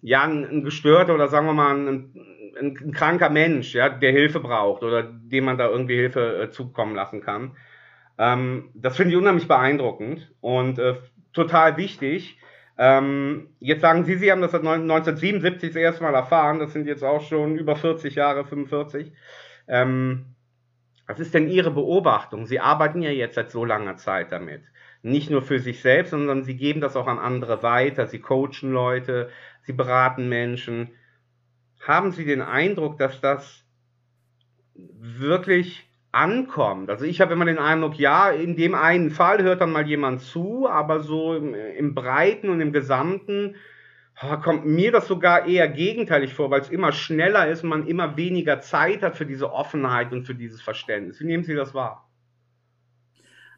ja, ein, ein gestörter oder sagen wir mal ein, ein, ein, kranker Mensch, ja, der Hilfe braucht oder dem man da irgendwie Hilfe äh, zukommen lassen kann. Ähm, das finde ich unheimlich beeindruckend und äh, total wichtig. Ähm, jetzt sagen Sie, Sie haben das seit 1977 das erste Mal erfahren. Das sind jetzt auch schon über 40 Jahre, 45. Ähm, was ist denn Ihre Beobachtung? Sie arbeiten ja jetzt seit so langer Zeit damit. Nicht nur für sich selbst, sondern Sie geben das auch an andere weiter. Sie coachen Leute, Sie beraten Menschen. Haben Sie den Eindruck, dass das wirklich ankommt. Also ich habe immer den Eindruck, ja, in dem einen Fall hört dann mal jemand zu, aber so im, im Breiten und im Gesamten kommt mir das sogar eher gegenteilig vor, weil es immer schneller ist und man immer weniger Zeit hat für diese Offenheit und für dieses Verständnis. Wie nehmen Sie das wahr?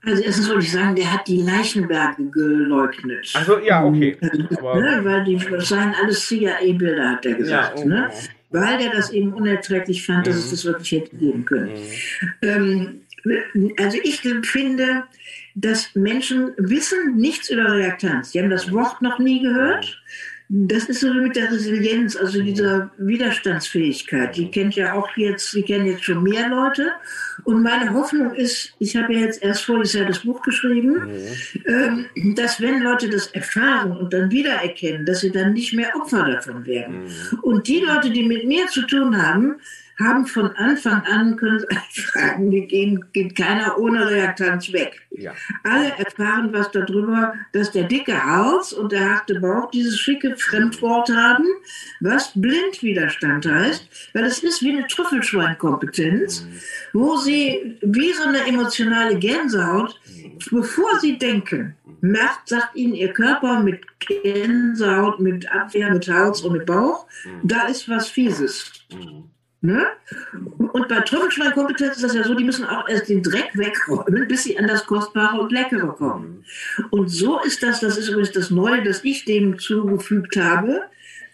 Also erstens wollte ich sagen, der hat die Leichenberge geleugnet. Also ja, okay. Aber, ne, weil die, das seien alles CIA-Bilder, hat er gesagt. Ja, oh, ne? weil der das eben unerträglich fand, dass es mhm. das wirklich hätte geben können. Mhm. Ähm, also ich finde, dass Menschen wissen nichts über Reaktanz. Die haben das Wort noch nie gehört das ist so mit der Resilienz, also dieser Widerstandsfähigkeit. Die kennt ja auch jetzt, die kennen jetzt schon mehr Leute. Und meine Hoffnung ist, ich habe ja jetzt erst voriges Jahr das Buch geschrieben, mhm. ähm, dass wenn Leute das erfahren und dann wiedererkennen, dass sie dann nicht mehr Opfer davon werden. Mhm. Und die Leute, die mit mir zu tun haben, haben von Anfang an, können Sie [LAUGHS] fragen, die gehen, geht keiner ohne Reaktanz weg. Ja. Alle erfahren was darüber, dass der dicke Hals und der harte Bauch dieses schicke Fremdwort haben, was Blindwiderstand heißt, weil es ist wie eine Trüffelschweinkompetenz, wo sie wie so eine emotionale Gänsehaut, bevor sie denken, merkt, sagt ihnen ihr Körper mit Gänsehaut, mit Abwehr, mit Hals und mit Bauch, da ist was Fieses. Mhm. Ne? Und bei Trüffelschweinkompetenz ist das ja so, die müssen auch erst den Dreck wegräumen, bis sie an das Kostbare und Leckere kommen. Und so ist das, das ist übrigens das Neue, das ich dem zugefügt habe.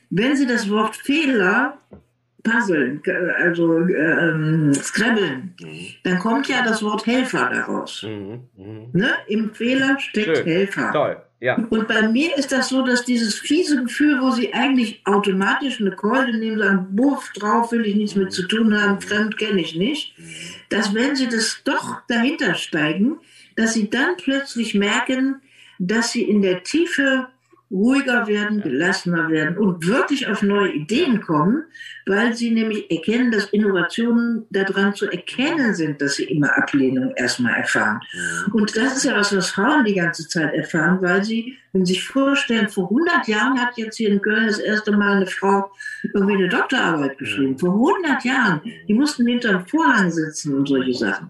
Wenn Sie das Wort Fehler puzzeln, also ähm, scrabbeln, dann kommt ja das Wort Helfer daraus. Mhm. Mhm. Ne? Im Fehler steckt Schön. Helfer. Toll. Ja. Und bei mir ist das so, dass dieses fiese Gefühl, wo sie eigentlich automatisch eine Keule nehmen, sagen, Buff, drauf will ich nichts mit zu tun haben, fremd kenne ich nicht, dass wenn sie das doch dahinter steigen, dass sie dann plötzlich merken, dass sie in der Tiefe ruhiger werden, gelassener werden und wirklich auf neue Ideen kommen, weil sie nämlich erkennen, dass Innovationen daran zu erkennen sind, dass sie immer Ablehnung erstmal erfahren. Und das ist ja was, was Frauen die ganze Zeit erfahren, weil sie, wenn sie sich vorstellen, vor 100 Jahren hat jetzt hier in Köln das erste Mal eine Frau irgendwie eine Doktorarbeit geschrieben. Vor 100 Jahren. Die mussten hinter einem Vorhang sitzen und solche Sachen.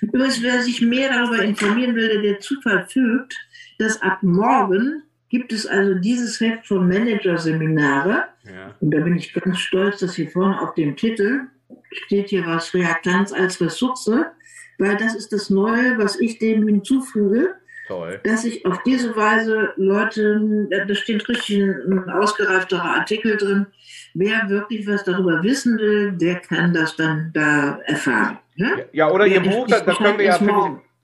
Übrigens, wer sich mehr darüber informieren will, der, der Zufall fügt, dass ab morgen gibt es also dieses Heft von Managerseminare. Ja. Und da bin ich ganz stolz, dass hier vorne auf dem Titel steht hier was Reaktanz als Ressource, weil das ist das Neue, was ich dem hinzufüge. Toll. Dass ich auf diese Weise Leute, da steht richtig ein, ausgereifterer Artikel drin, wer wirklich was darüber wissen will, der kann das dann da erfahren. Ne? Ja, oder Ihr Buch, das, das können wir ja,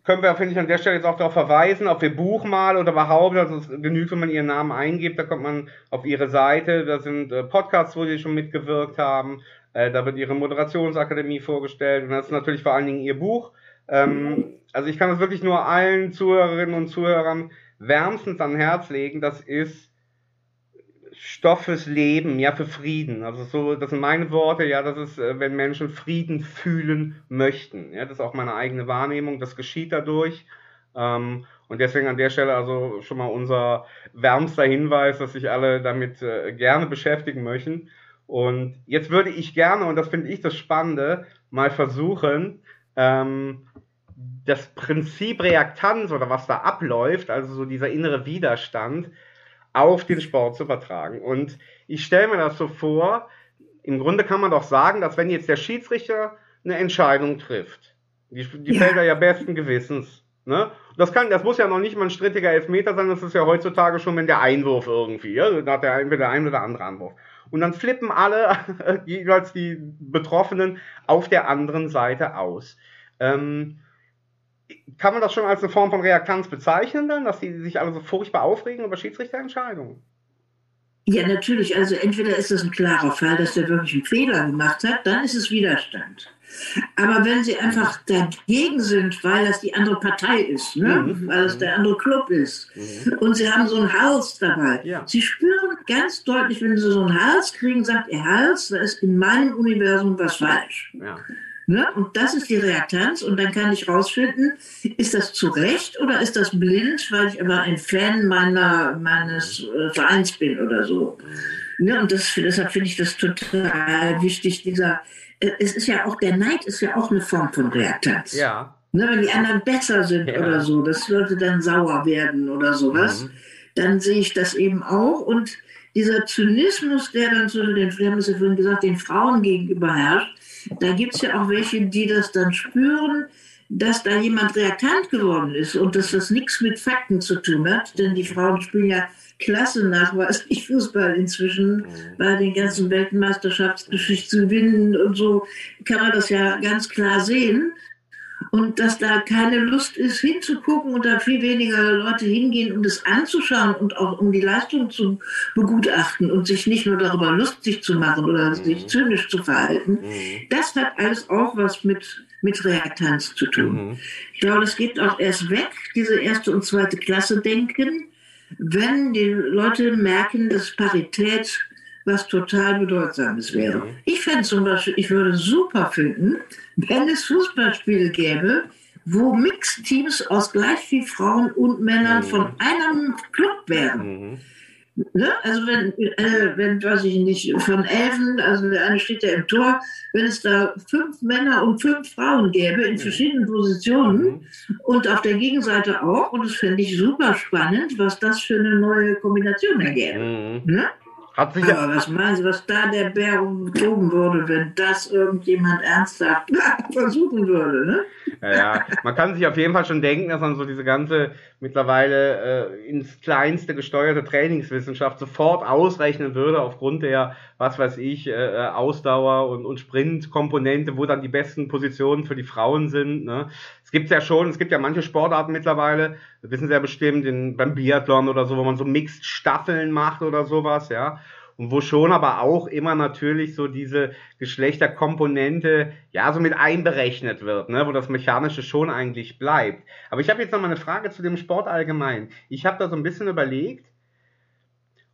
können wir, finde ich, an der Stelle jetzt auch darauf verweisen, auf ihr Buch mal oder überhaupt, also es genügt, wenn man ihren Namen eingibt, da kommt man auf ihre Seite, da sind äh, Podcasts, wo sie schon mitgewirkt haben, äh, da wird ihre Moderationsakademie vorgestellt. Und das ist natürlich vor allen Dingen ihr Buch. Ähm, also ich kann es wirklich nur allen Zuhörerinnen und Zuhörern wärmstens an Herz legen, das ist Stoff fürs Leben, ja, für Frieden. Also so, das sind meine Worte, ja, das ist, äh, wenn Menschen Frieden fühlen möchten. Ja, das ist auch meine eigene Wahrnehmung, das geschieht dadurch. Ähm, und deswegen an der Stelle also schon mal unser wärmster Hinweis, dass sich alle damit äh, gerne beschäftigen möchten. Und jetzt würde ich gerne, und das finde ich das Spannende, mal versuchen, ähm, das Prinzip Reaktanz oder was da abläuft, also so dieser innere Widerstand, auf den Sport zu übertragen. Und ich stelle mir das so vor, im Grunde kann man doch sagen, dass wenn jetzt der Schiedsrichter eine Entscheidung trifft, die, die ja. fällt er ja besten Gewissens. Ne? Das, kann, das muss ja noch nicht mal ein strittiger Elfmeter sein, das ist ja heutzutage schon, wenn der Einwurf irgendwie, ja, da hat der der ein oder andere Anwurf. Und dann flippen alle, [LAUGHS] jeweils die Betroffenen, auf der anderen Seite aus. Ähm, kann man das schon als eine Form von Reaktanz bezeichnen dann, dass die sich alle so furchtbar aufregen über Schiedsrichterentscheidungen? Ja, natürlich. Also entweder ist das ein klarer Fall, dass der wirklich einen Fehler gemacht hat, dann ist es Widerstand. Aber wenn sie einfach dagegen sind, weil das die andere Partei ist, ne? Mhm. weil es der andere Club ist, mhm. und sie haben so einen Hals dabei, ja. sie spüren ganz deutlich, wenn sie so einen Hals kriegen, sagt ihr Hals, da ist in meinem Universum was falsch. Ja. Ne? Und das ist die Reaktanz. Und dann kann ich rausfinden, ist das zu Recht oder ist das blind, weil ich aber ein Fan meiner, meines äh, Vereins bin oder so. Ne? Und das, deshalb finde ich das total wichtig. Dieser, äh, es ist ja auch, der Neid ist ja auch eine Form von Reaktanz. Ja. Ne, wenn die anderen besser sind ja. oder so, das sollte dann sauer werden oder sowas, mhm. dann sehe ich das eben auch. Und dieser Zynismus, der dann zu den, wir haben es ja vorhin gesagt, den Frauen gegenüber herrscht, da gibt es ja auch welche, die das dann spüren, dass da jemand reaktant geworden ist und dass das nichts mit Fakten zu tun hat, denn die Frauen spielen ja klasse nachweislich Fußball inzwischen mhm. bei den ganzen Weltmeisterschaftsgeschichten gewinnen und so kann man das ja ganz klar sehen und dass da keine Lust ist hinzugucken und da viel weniger Leute hingehen, um das anzuschauen und auch um die Leistung zu begutachten und sich nicht nur darüber lustig zu machen oder sich mhm. zynisch zu verhalten. Mhm. Das hat alles auch was mit, mit Reaktanz zu tun. Mhm. Ich glaube, das geht auch erst weg, diese erste und zweite Klasse denken, wenn die Leute merken, dass Parität was total Bedeutsames wäre. Mhm. Ich fände zum Beispiel, ich würde super finden, wenn es Fußballspiele gäbe, wo Mixteams aus gleich viel Frauen und Männern mhm. von einem Club wären. Mhm. Ne? Also wenn, äh, wenn, weiß ich nicht, von Elfen, also der eine steht ja im Tor, wenn es da fünf Männer und fünf Frauen gäbe in mhm. verschiedenen Positionen mhm. und auf der Gegenseite auch, und das fände ich super spannend, was das für eine neue Kombination ergäbe. Mhm. Ne? Hat sich Aber was meinen Sie, was da der Bär umgezogen würde, wenn das irgendjemand ernsthaft [LAUGHS] versuchen würde, ne? Ja, ja, man kann sich auf jeden Fall schon denken, dass man so diese ganze mittlerweile äh, ins Kleinste gesteuerte Trainingswissenschaft sofort ausrechnen würde aufgrund der, was weiß ich, äh, äh Ausdauer und, und Sprintkomponente, wo dann die besten Positionen für die Frauen sind. Ne? Es gibt ja schon, es gibt ja manche Sportarten mittlerweile, wissen Sie ja bestimmt, in, beim Biathlon oder so, wo man so Mixed-Staffeln macht oder sowas, ja und wo schon aber auch immer natürlich so diese Geschlechterkomponente ja so mit einberechnet wird, ne, wo das Mechanische schon eigentlich bleibt. Aber ich habe jetzt noch mal eine Frage zu dem Sport allgemein. Ich habe da so ein bisschen überlegt,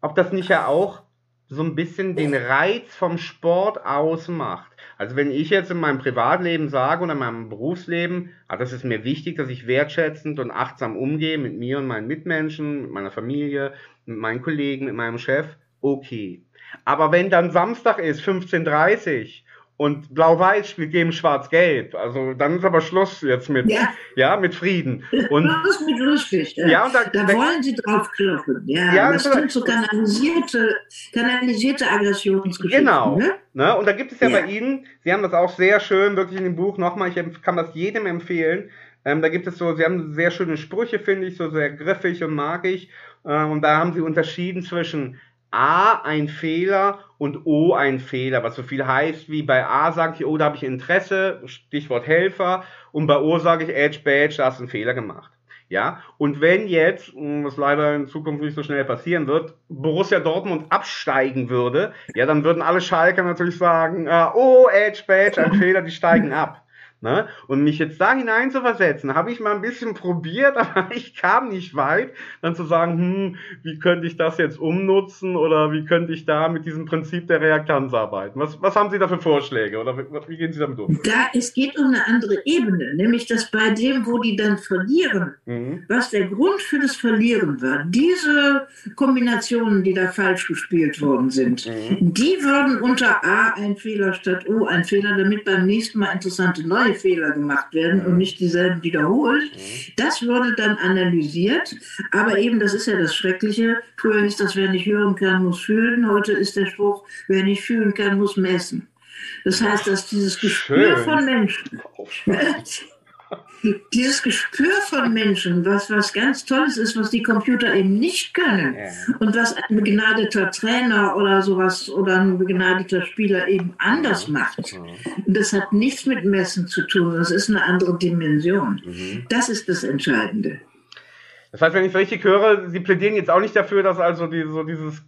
ob das nicht ja auch so ein bisschen den Reiz vom Sport ausmacht. Also wenn ich jetzt in meinem Privatleben sage oder in meinem Berufsleben, ah, das ist mir wichtig, dass ich wertschätzend und achtsam umgehe mit mir und meinen Mitmenschen, mit meiner Familie, mit meinen Kollegen, mit meinem Chef, okay. Aber wenn dann Samstag ist, 15.30 und Blau-Weiß spielt gegen Schwarz-Gelb. Also dann ist aber Schluss jetzt mit, ja, ja mit Frieden. Und, Schluss mit lustig. Ja. ja und da, da, wollen sie drauf klopfen. Ja, ja das, das sind so kanalisierte, kanalisierte Aggressionsgeschichten. Genau. Ne? ne? Und da gibt es ja, ja, bei Ihnen, Sie haben das auch sehr schön, wirklich in dem Buch nochmal, ich kann das jedem empfehlen. Ähm, da gibt es so, Sie haben sehr schöne Sprüche, finde ich, so sehr griffig und mag ich. Ähm, und da haben Sie unterschieden zwischen A ein Fehler und O ein Fehler, was so viel heißt wie bei A sage ich, oh, da habe ich Interesse, Stichwort Helfer, und bei O sage ich, Edge Badge, da hast du einen Fehler gemacht. Ja, und wenn jetzt, was leider in Zukunft nicht so schnell passieren wird, Borussia Dortmund absteigen würde, ja, dann würden alle Schalker natürlich sagen, äh, oh, Edge Badge, ein Fehler, die steigen ab. Ne? Und mich jetzt da hinein zu versetzen, habe ich mal ein bisschen probiert, [LAUGHS] aber ich kam nicht weit, dann zu sagen, hm, wie könnte ich das jetzt umnutzen oder wie könnte ich da mit diesem Prinzip der Reaktanz arbeiten? Was, was haben Sie da für Vorschläge oder wie, gehen Sie damit um? Da, es geht um eine andere Ebene, nämlich dass bei dem, wo die dann verlieren, mhm. was der Grund für das Verlieren war, diese Kombinationen, die da falsch gespielt worden sind, mhm. die würden unter A ein Fehler statt O ein Fehler, damit beim nächsten Mal interessante neue Fehler gemacht werden und nicht dieselben wiederholt. Das würde dann analysiert, aber eben, das ist ja das Schreckliche, früher ist das, wer nicht hören kann, muss fühlen, heute ist der Spruch, wer nicht fühlen kann, muss messen. Das heißt, dass dieses Gespür Schön. von Menschen, [LAUGHS] dieses Gespür von Menschen, was, was ganz Tolles ist, was die Computer eben nicht können ja. und was ein begnadeter Trainer oder sowas oder ein begnadeter Spieler eben anders macht. Und das hat nichts mit Messen zu tun, das ist eine andere Dimension. Mhm. Das ist das Entscheidende. Das heißt, wenn ich es richtig höre, Sie plädieren jetzt auch nicht dafür, dass also die, so dieses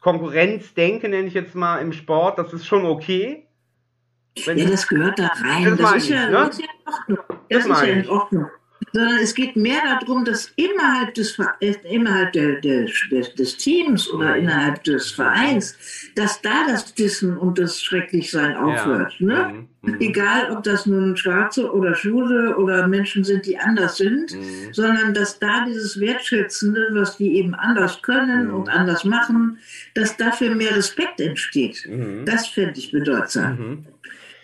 Konkurrenzdenken, nenne ich jetzt mal, im Sport, das ist schon okay. Wenn ja, das gehört da rein. Das, das, ist, ja, ne? ist ja in Ordnung. Das, das ist ja in Ordnung. Sondern es geht mehr darum, dass innerhalb des, äh, innerhalb der, der, des, Teams oder mhm. innerhalb des Vereins, dass da das Dissen und das Schrecklichsein aufhört. Ja. Ne? Mhm. mhm. Egal, ob das nun Schwarze oder Schwule oder Menschen sind, die anders sind, mhm. sondern dass da dieses Wertschätzende, was die eben anders können mhm. und anders machen, dass dafür mehr Respekt entsteht. Mhm. Das fände ich bedeutsam.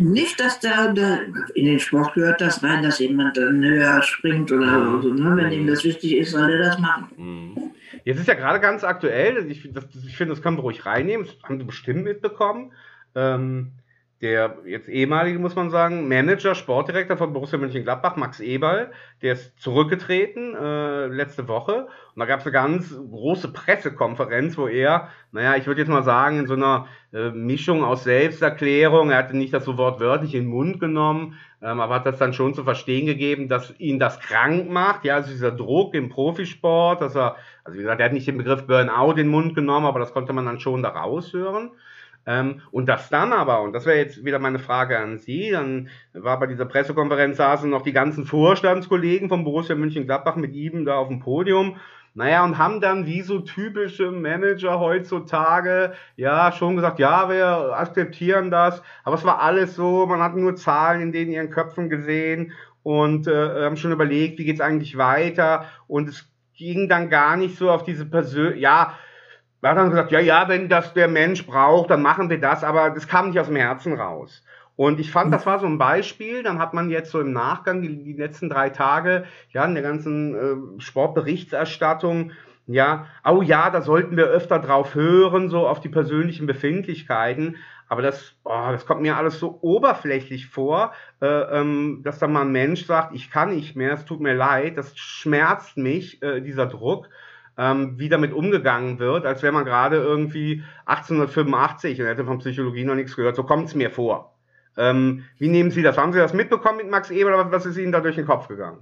Nicht, dass da, da, in den Sport gehört das rein, dass jemand dann höher springt oder so. Ne? Wenn ihm das wichtig ist, soll er das machen. Mhm. Jetzt ist ja gerade ganz aktuell, ich, das, ich finde, das können wir ruhig reinnehmen, das haben Sie bestimmt mitbekommen. Ähm, der jetzt ehemalige, muss man sagen, Manager, Sportdirektor von Borussia Mönchengladbach, Max Eberl, der ist zurückgetreten äh, letzte Woche. Und da gab es eine ganz große Pressekonferenz, wo er, naja, ich würde jetzt mal sagen, in so einer äh, Mischung aus Selbsterklärung, er hatte nicht das so wortwörtlich in den Mund genommen, ähm, aber hat das dann schon zu verstehen gegeben, dass ihn das krank macht, ja, also dieser Druck im Profisport, dass er, also wie gesagt, er hat nicht den Begriff Burnout in den Mund genommen, aber das konnte man dann schon da raushören. Ähm, und das dann aber, und das wäre jetzt wieder meine Frage an Sie, dann war bei dieser Pressekonferenz saßen noch die ganzen Vorstandskollegen von Borussia München-Gladbach mit ihm da auf dem Podium. Naja, und haben dann wie so typische Manager heutzutage, ja, schon gesagt, ja, wir akzeptieren das, aber es war alles so, man hat nur Zahlen in denen ihren Köpfen gesehen und äh, haben schon überlegt, wie geht's eigentlich weiter. Und es ging dann gar nicht so auf diese Persön ja, er hat dann gesagt, ja, ja, wenn das der Mensch braucht, dann machen wir das, aber das kam nicht aus dem Herzen raus. Und ich fand, das war so ein Beispiel. Dann hat man jetzt so im Nachgang die, die letzten drei Tage, ja, in der ganzen äh, Sportberichterstattung, ja, oh ja, da sollten wir öfter drauf hören, so auf die persönlichen Befindlichkeiten. Aber das, oh, das kommt mir alles so oberflächlich vor, äh, ähm, dass da mal ein Mensch sagt, ich kann nicht mehr, es tut mir leid, das schmerzt mich, äh, dieser Druck ähm, wie damit umgegangen wird, als wäre man gerade irgendwie 1885 und hätte von Psychologie noch nichts gehört. So kommt es mir vor. Ähm, wie nehmen Sie das? Haben Sie das mitbekommen mit Max Eber oder was ist Ihnen da durch den Kopf gegangen?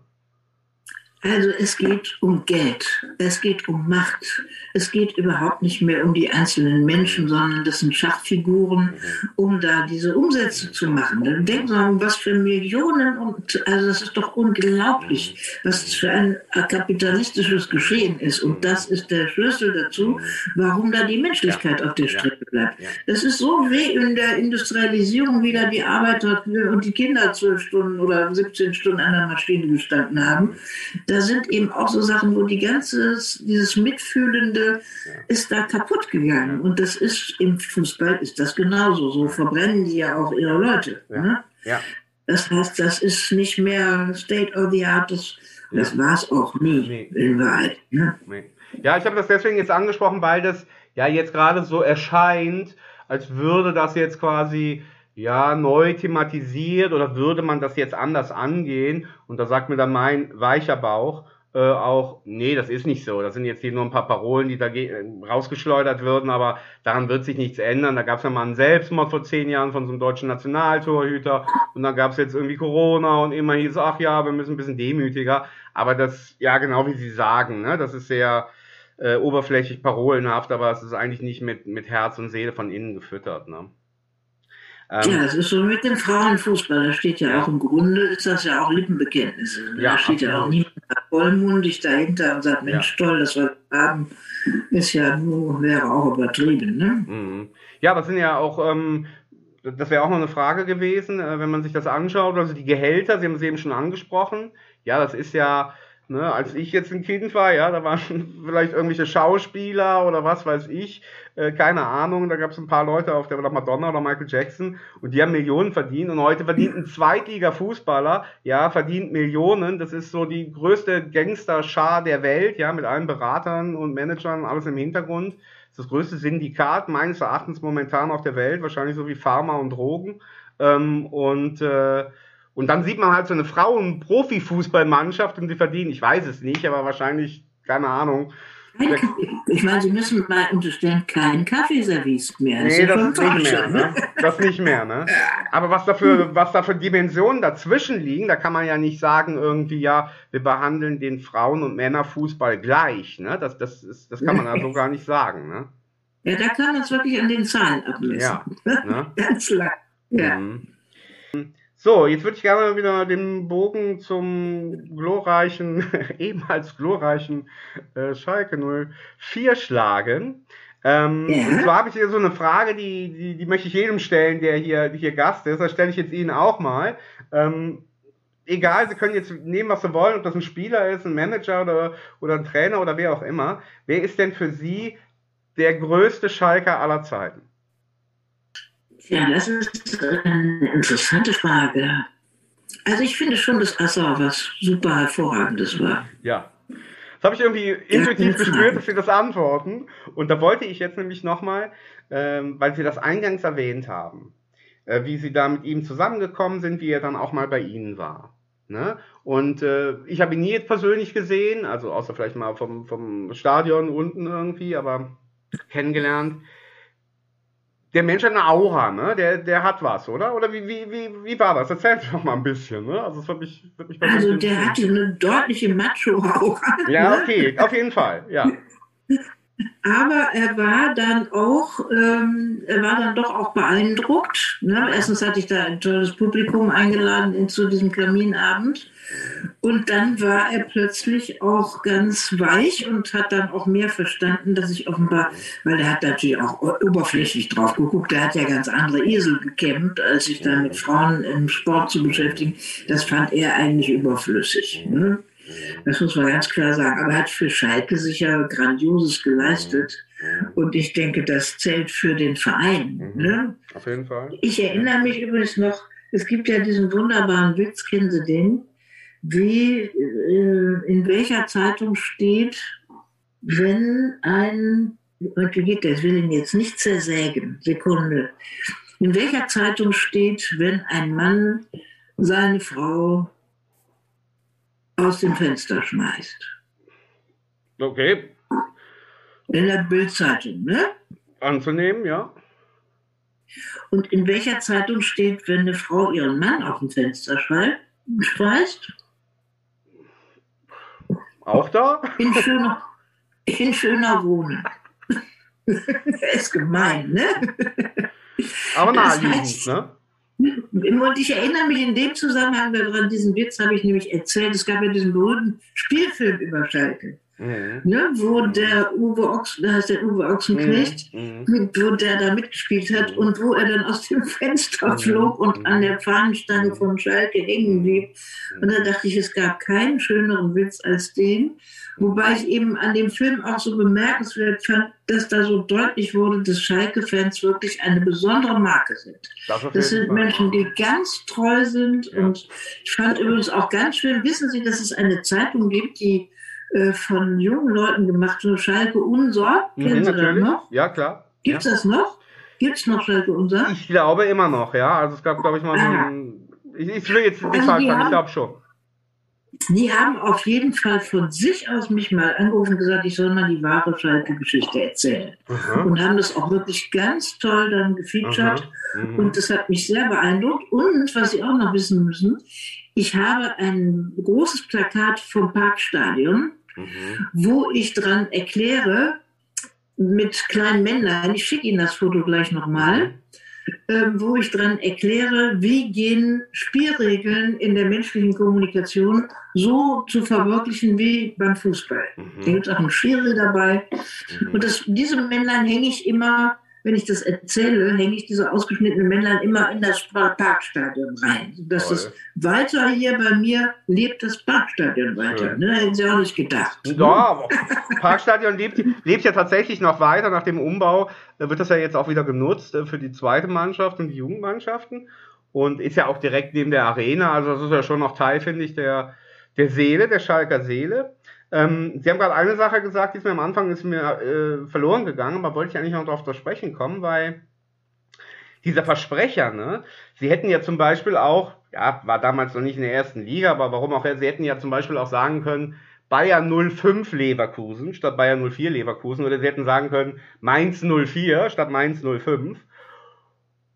Also es geht um Geld, es geht um Macht, es geht überhaupt nicht mehr um die einzelnen Menschen, sondern das sind Schachfiguren, um da diese Umsätze zu machen. Dann denken Sie mal, was für Millionen und also das ist doch unglaublich, was für ein kapitalistisches Geschehen ist. Und das ist der Schlüssel dazu, warum da die Menschlichkeit auf der Strecke bleibt. Das ist so wie in der Industrialisierung wieder die Arbeiter und die Kinder zwölf Stunden oder 17 Stunden an der Maschine gestanden haben da sind eben auch so Sachen, wo die ganze, dieses Mitfühlende ist da kaputt gegangen. Und das ist im Fußball ist das genauso. So verbrennen die ja auch ihre Leute. Ja. Ne? Das heißt, das ist nicht mehr State of the Art, das, das war es auch nie nee. in Wahrheit. Ne? Nee. Ja, ich habe das deswegen jetzt angesprochen, weil das ja jetzt gerade so erscheint, als würde das jetzt quasi ja, neu thematisiert oder würde man das jetzt anders angehen? Und da sagt mir dann mein weicher Bauch äh, auch, nee, das ist nicht so. Das sind jetzt hier nur ein paar Parolen, die da rausgeschleudert würden, aber daran wird sich nichts ändern. Da gab es ja mal einen Selbstmord vor zehn Jahren von so einem deutschen Nationaltorhüter und dann gab es jetzt irgendwie Corona und immer hieß, ach ja, wir müssen ein bisschen demütiger. Aber das, ja, genau wie Sie sagen, ne, das ist sehr äh, oberflächlich parolenhaft, aber es ist eigentlich nicht mit, mit Herz und Seele von innen gefüttert. Ne? Ähm, ja, das ist so mit dem Frauenfußball. Da steht ja, ja, auch im Grunde, ist das ja auch Lippenbekenntnisse. Ja, da steht absolut. ja auch niemand vollmundig dahinter und sagt, Mensch, ja. toll, dass wir haben. Ist ja nur, wäre auch übertrieben. Ne? Mhm. Ja, das sind ja auch. Ähm, das wäre auch noch eine Frage gewesen, äh, wenn man sich das anschaut. Also die Gehälter, Sie haben es eben schon angesprochen. Ja, das ist ja, Ne, als ich jetzt ein Kind war, ja, da waren [LAUGHS] vielleicht irgendwelche Schauspieler oder was weiß ich, äh, keine Ahnung, da gab es ein paar Leute auf der oder Madonna oder Michael Jackson und die haben Millionen verdient und heute verdient ein Zweitliga-Fußballer, ja, verdient Millionen, das ist so die größte Gangster-Schar der Welt, ja, mit allen Beratern und Managern, alles im Hintergrund. Das ist das größte Syndikat meines Erachtens momentan auf der Welt, wahrscheinlich so wie Pharma und Drogen. Ähm, und äh, und dann sieht man halt so eine Frauen-Profifußballmannschaft und die verdienen, ich weiß es nicht, aber wahrscheinlich, keine Ahnung. Ich meine, Sie müssen mal unterstellen, kein Kaffeeservice mehr. Nee, das, nicht mehr. Ne? Das nicht mehr, ne? Aber was da, für, was da für Dimensionen dazwischen liegen, da kann man ja nicht sagen, irgendwie, ja, wir behandeln den Frauen- und Männerfußball gleich. Ne? Das, das, ist, das kann man also gar nicht sagen. Ne? Ja, da kann man es wirklich an den Zahlen ablesen. Ja, ne? [LAUGHS] Ganz lang. Ja. Mhm. So, jetzt würde ich gerne wieder den Bogen zum glorreichen, [LAUGHS] ehemals glorreichen äh, Schalke 04 schlagen. Ähm, ja. Und zwar habe ich hier so eine Frage, die, die, die möchte ich jedem stellen, der hier, hier Gast ist. Das stelle ich jetzt Ihnen auch mal. Ähm, egal, Sie können jetzt nehmen, was Sie wollen, ob das ein Spieler ist, ein Manager oder, oder ein Trainer oder wer auch immer. Wer ist denn für Sie der größte Schalker aller Zeiten? Ja, das ist eine interessante Frage. Also ich finde schon, dass Assau was super hervorragendes war. Ja. Das habe ich irgendwie intuitiv gespürt, dass Sie das antworten. Und da wollte ich jetzt nämlich nochmal, ähm, weil Sie das eingangs erwähnt haben, äh, wie Sie da mit ihm zusammengekommen sind, wie er dann auch mal bei Ihnen war. Ne? Und äh, ich habe ihn nie jetzt persönlich gesehen, also außer vielleicht mal vom, vom Stadion unten irgendwie, aber kennengelernt der Mensch hat eine Aura, ne? Der, der hat was, oder? Oder wie, wie, wie, wie war das? Erzähl doch mal ein bisschen, ne? Also, das wird mich, wird mich also der hatte eine deutliche Macho-Aura. Ja, okay, auf jeden Fall, ja. [LAUGHS] Aber er war dann auch, ähm, er war dann doch auch beeindruckt. Ne? Erstens hatte ich da ein tolles Publikum eingeladen zu diesem Kaminabend. Und dann war er plötzlich auch ganz weich und hat dann auch mehr verstanden, dass ich offenbar, weil er hat natürlich auch oberflächlich drauf geguckt, er hat ja ganz andere Esel gekämmt, als sich da mit Frauen im Sport zu beschäftigen. Das fand er eigentlich überflüssig. Ne? Das muss man ganz klar sagen. Aber er hat für Schalke sicher Grandioses geleistet. Und ich denke, das zählt für den Verein. Mhm. Ne? Auf jeden Fall. Ich erinnere mich übrigens noch, es gibt ja diesen wunderbaren Witz, kennen Sie den? Wie, äh, in welcher Zeitung steht, wenn ein, wie geht das, ich will ihn jetzt nicht zersägen, Sekunde. In welcher Zeitung steht, wenn ein Mann seine Frau aus dem Fenster schmeißt. Okay. In der Bildzeitung, ne? Anzunehmen, ja. Und in welcher Zeitung steht, wenn eine Frau ihren Mann auf dem Fenster schmeißt? Auch da? In schöner, in schöner Wohnung. [LAUGHS] ist gemein, ne? Aber naheliegend, ne? Und ich erinnere mich in dem Zusammenhang daran, diesen Witz habe ich nämlich erzählt. Es gab ja diesen berühmten Spielfilm über Schalke. Mhm. Ne, wo der Uwe Ochsen, da heißt der Uwe Ochsenknecht, mhm. mhm. wo der da mitgespielt hat und wo er dann aus dem Fenster mhm. flog und an der Fahnenstange von Schalke hängen blieb. Und da dachte ich, es gab keinen schöneren Witz als den. Wobei ich eben an dem Film auch so bemerkenswert fand, dass da so deutlich wurde, dass Schalke-Fans wirklich eine besondere Marke sind. Das, das sind. Menschen, die ganz treu sind. Ja. Und ich fand übrigens auch ganz schön, wissen Sie, dass es eine Zeitung gibt, die äh, von jungen Leuten gemacht wird, Schalke Unsor. Mhm, Kennen Sie das noch? Ja, klar. Gibt es ja. das noch? Gibt es noch Schalke Unsor? Ich glaube immer noch, ja. Also es gab, glaube ich, mal ah. ein, ich, ich, will jetzt nicht also falsch sagen, ich glaube schon die haben auf jeden Fall von sich aus mich mal angerufen und gesagt, ich soll mal die wahre Schalke-Geschichte erzählen. Aha. Und haben das auch wirklich ganz toll dann gefeatured. Mhm. Und das hat mich sehr beeindruckt. Und was Sie auch noch wissen müssen, ich habe ein großes Plakat vom Parkstadion, mhm. wo ich dran erkläre, mit kleinen Männlein, ich schicke Ihnen das Foto gleich nochmal, äh, wo ich dran erkläre, wie gehen Spielregeln in der menschlichen Kommunikation so zu verwirklichen wie beim Fußball. Mhm. Da gibt es auch einen Schiri dabei. Mhm. Und das, diese Männlein hänge ich immer wenn ich das erzähle, hänge ich diese ausgeschnittenen Männlein immer in das Parkstadion rein. Das Toll. ist weiter hier bei mir lebt das Parkstadion weiter. Ne? Hätten Sie auch nicht gedacht. Ja, ne? aber Parkstadion lebt, lebt ja tatsächlich noch weiter. Nach dem Umbau Da wird das ja jetzt auch wieder genutzt äh, für die zweite Mannschaft und die Jugendmannschaften. Und ist ja auch direkt neben der Arena. Also das ist ja schon noch Teil, finde ich, der, der Seele, der Schalker Seele. Ähm, Sie haben gerade eine Sache gesagt, die ist mir am Anfang ist mir äh, verloren gegangen, aber wollte ich eigentlich noch darauf zu sprechen kommen, weil dieser Versprecher, ne, Sie hätten ja zum Beispiel auch, ja, war damals noch nicht in der ersten Liga, aber warum auch, Sie hätten ja zum Beispiel auch sagen können, Bayern 05 Leverkusen statt Bayern 04 Leverkusen oder Sie hätten sagen können, Mainz 04 statt Mainz 05.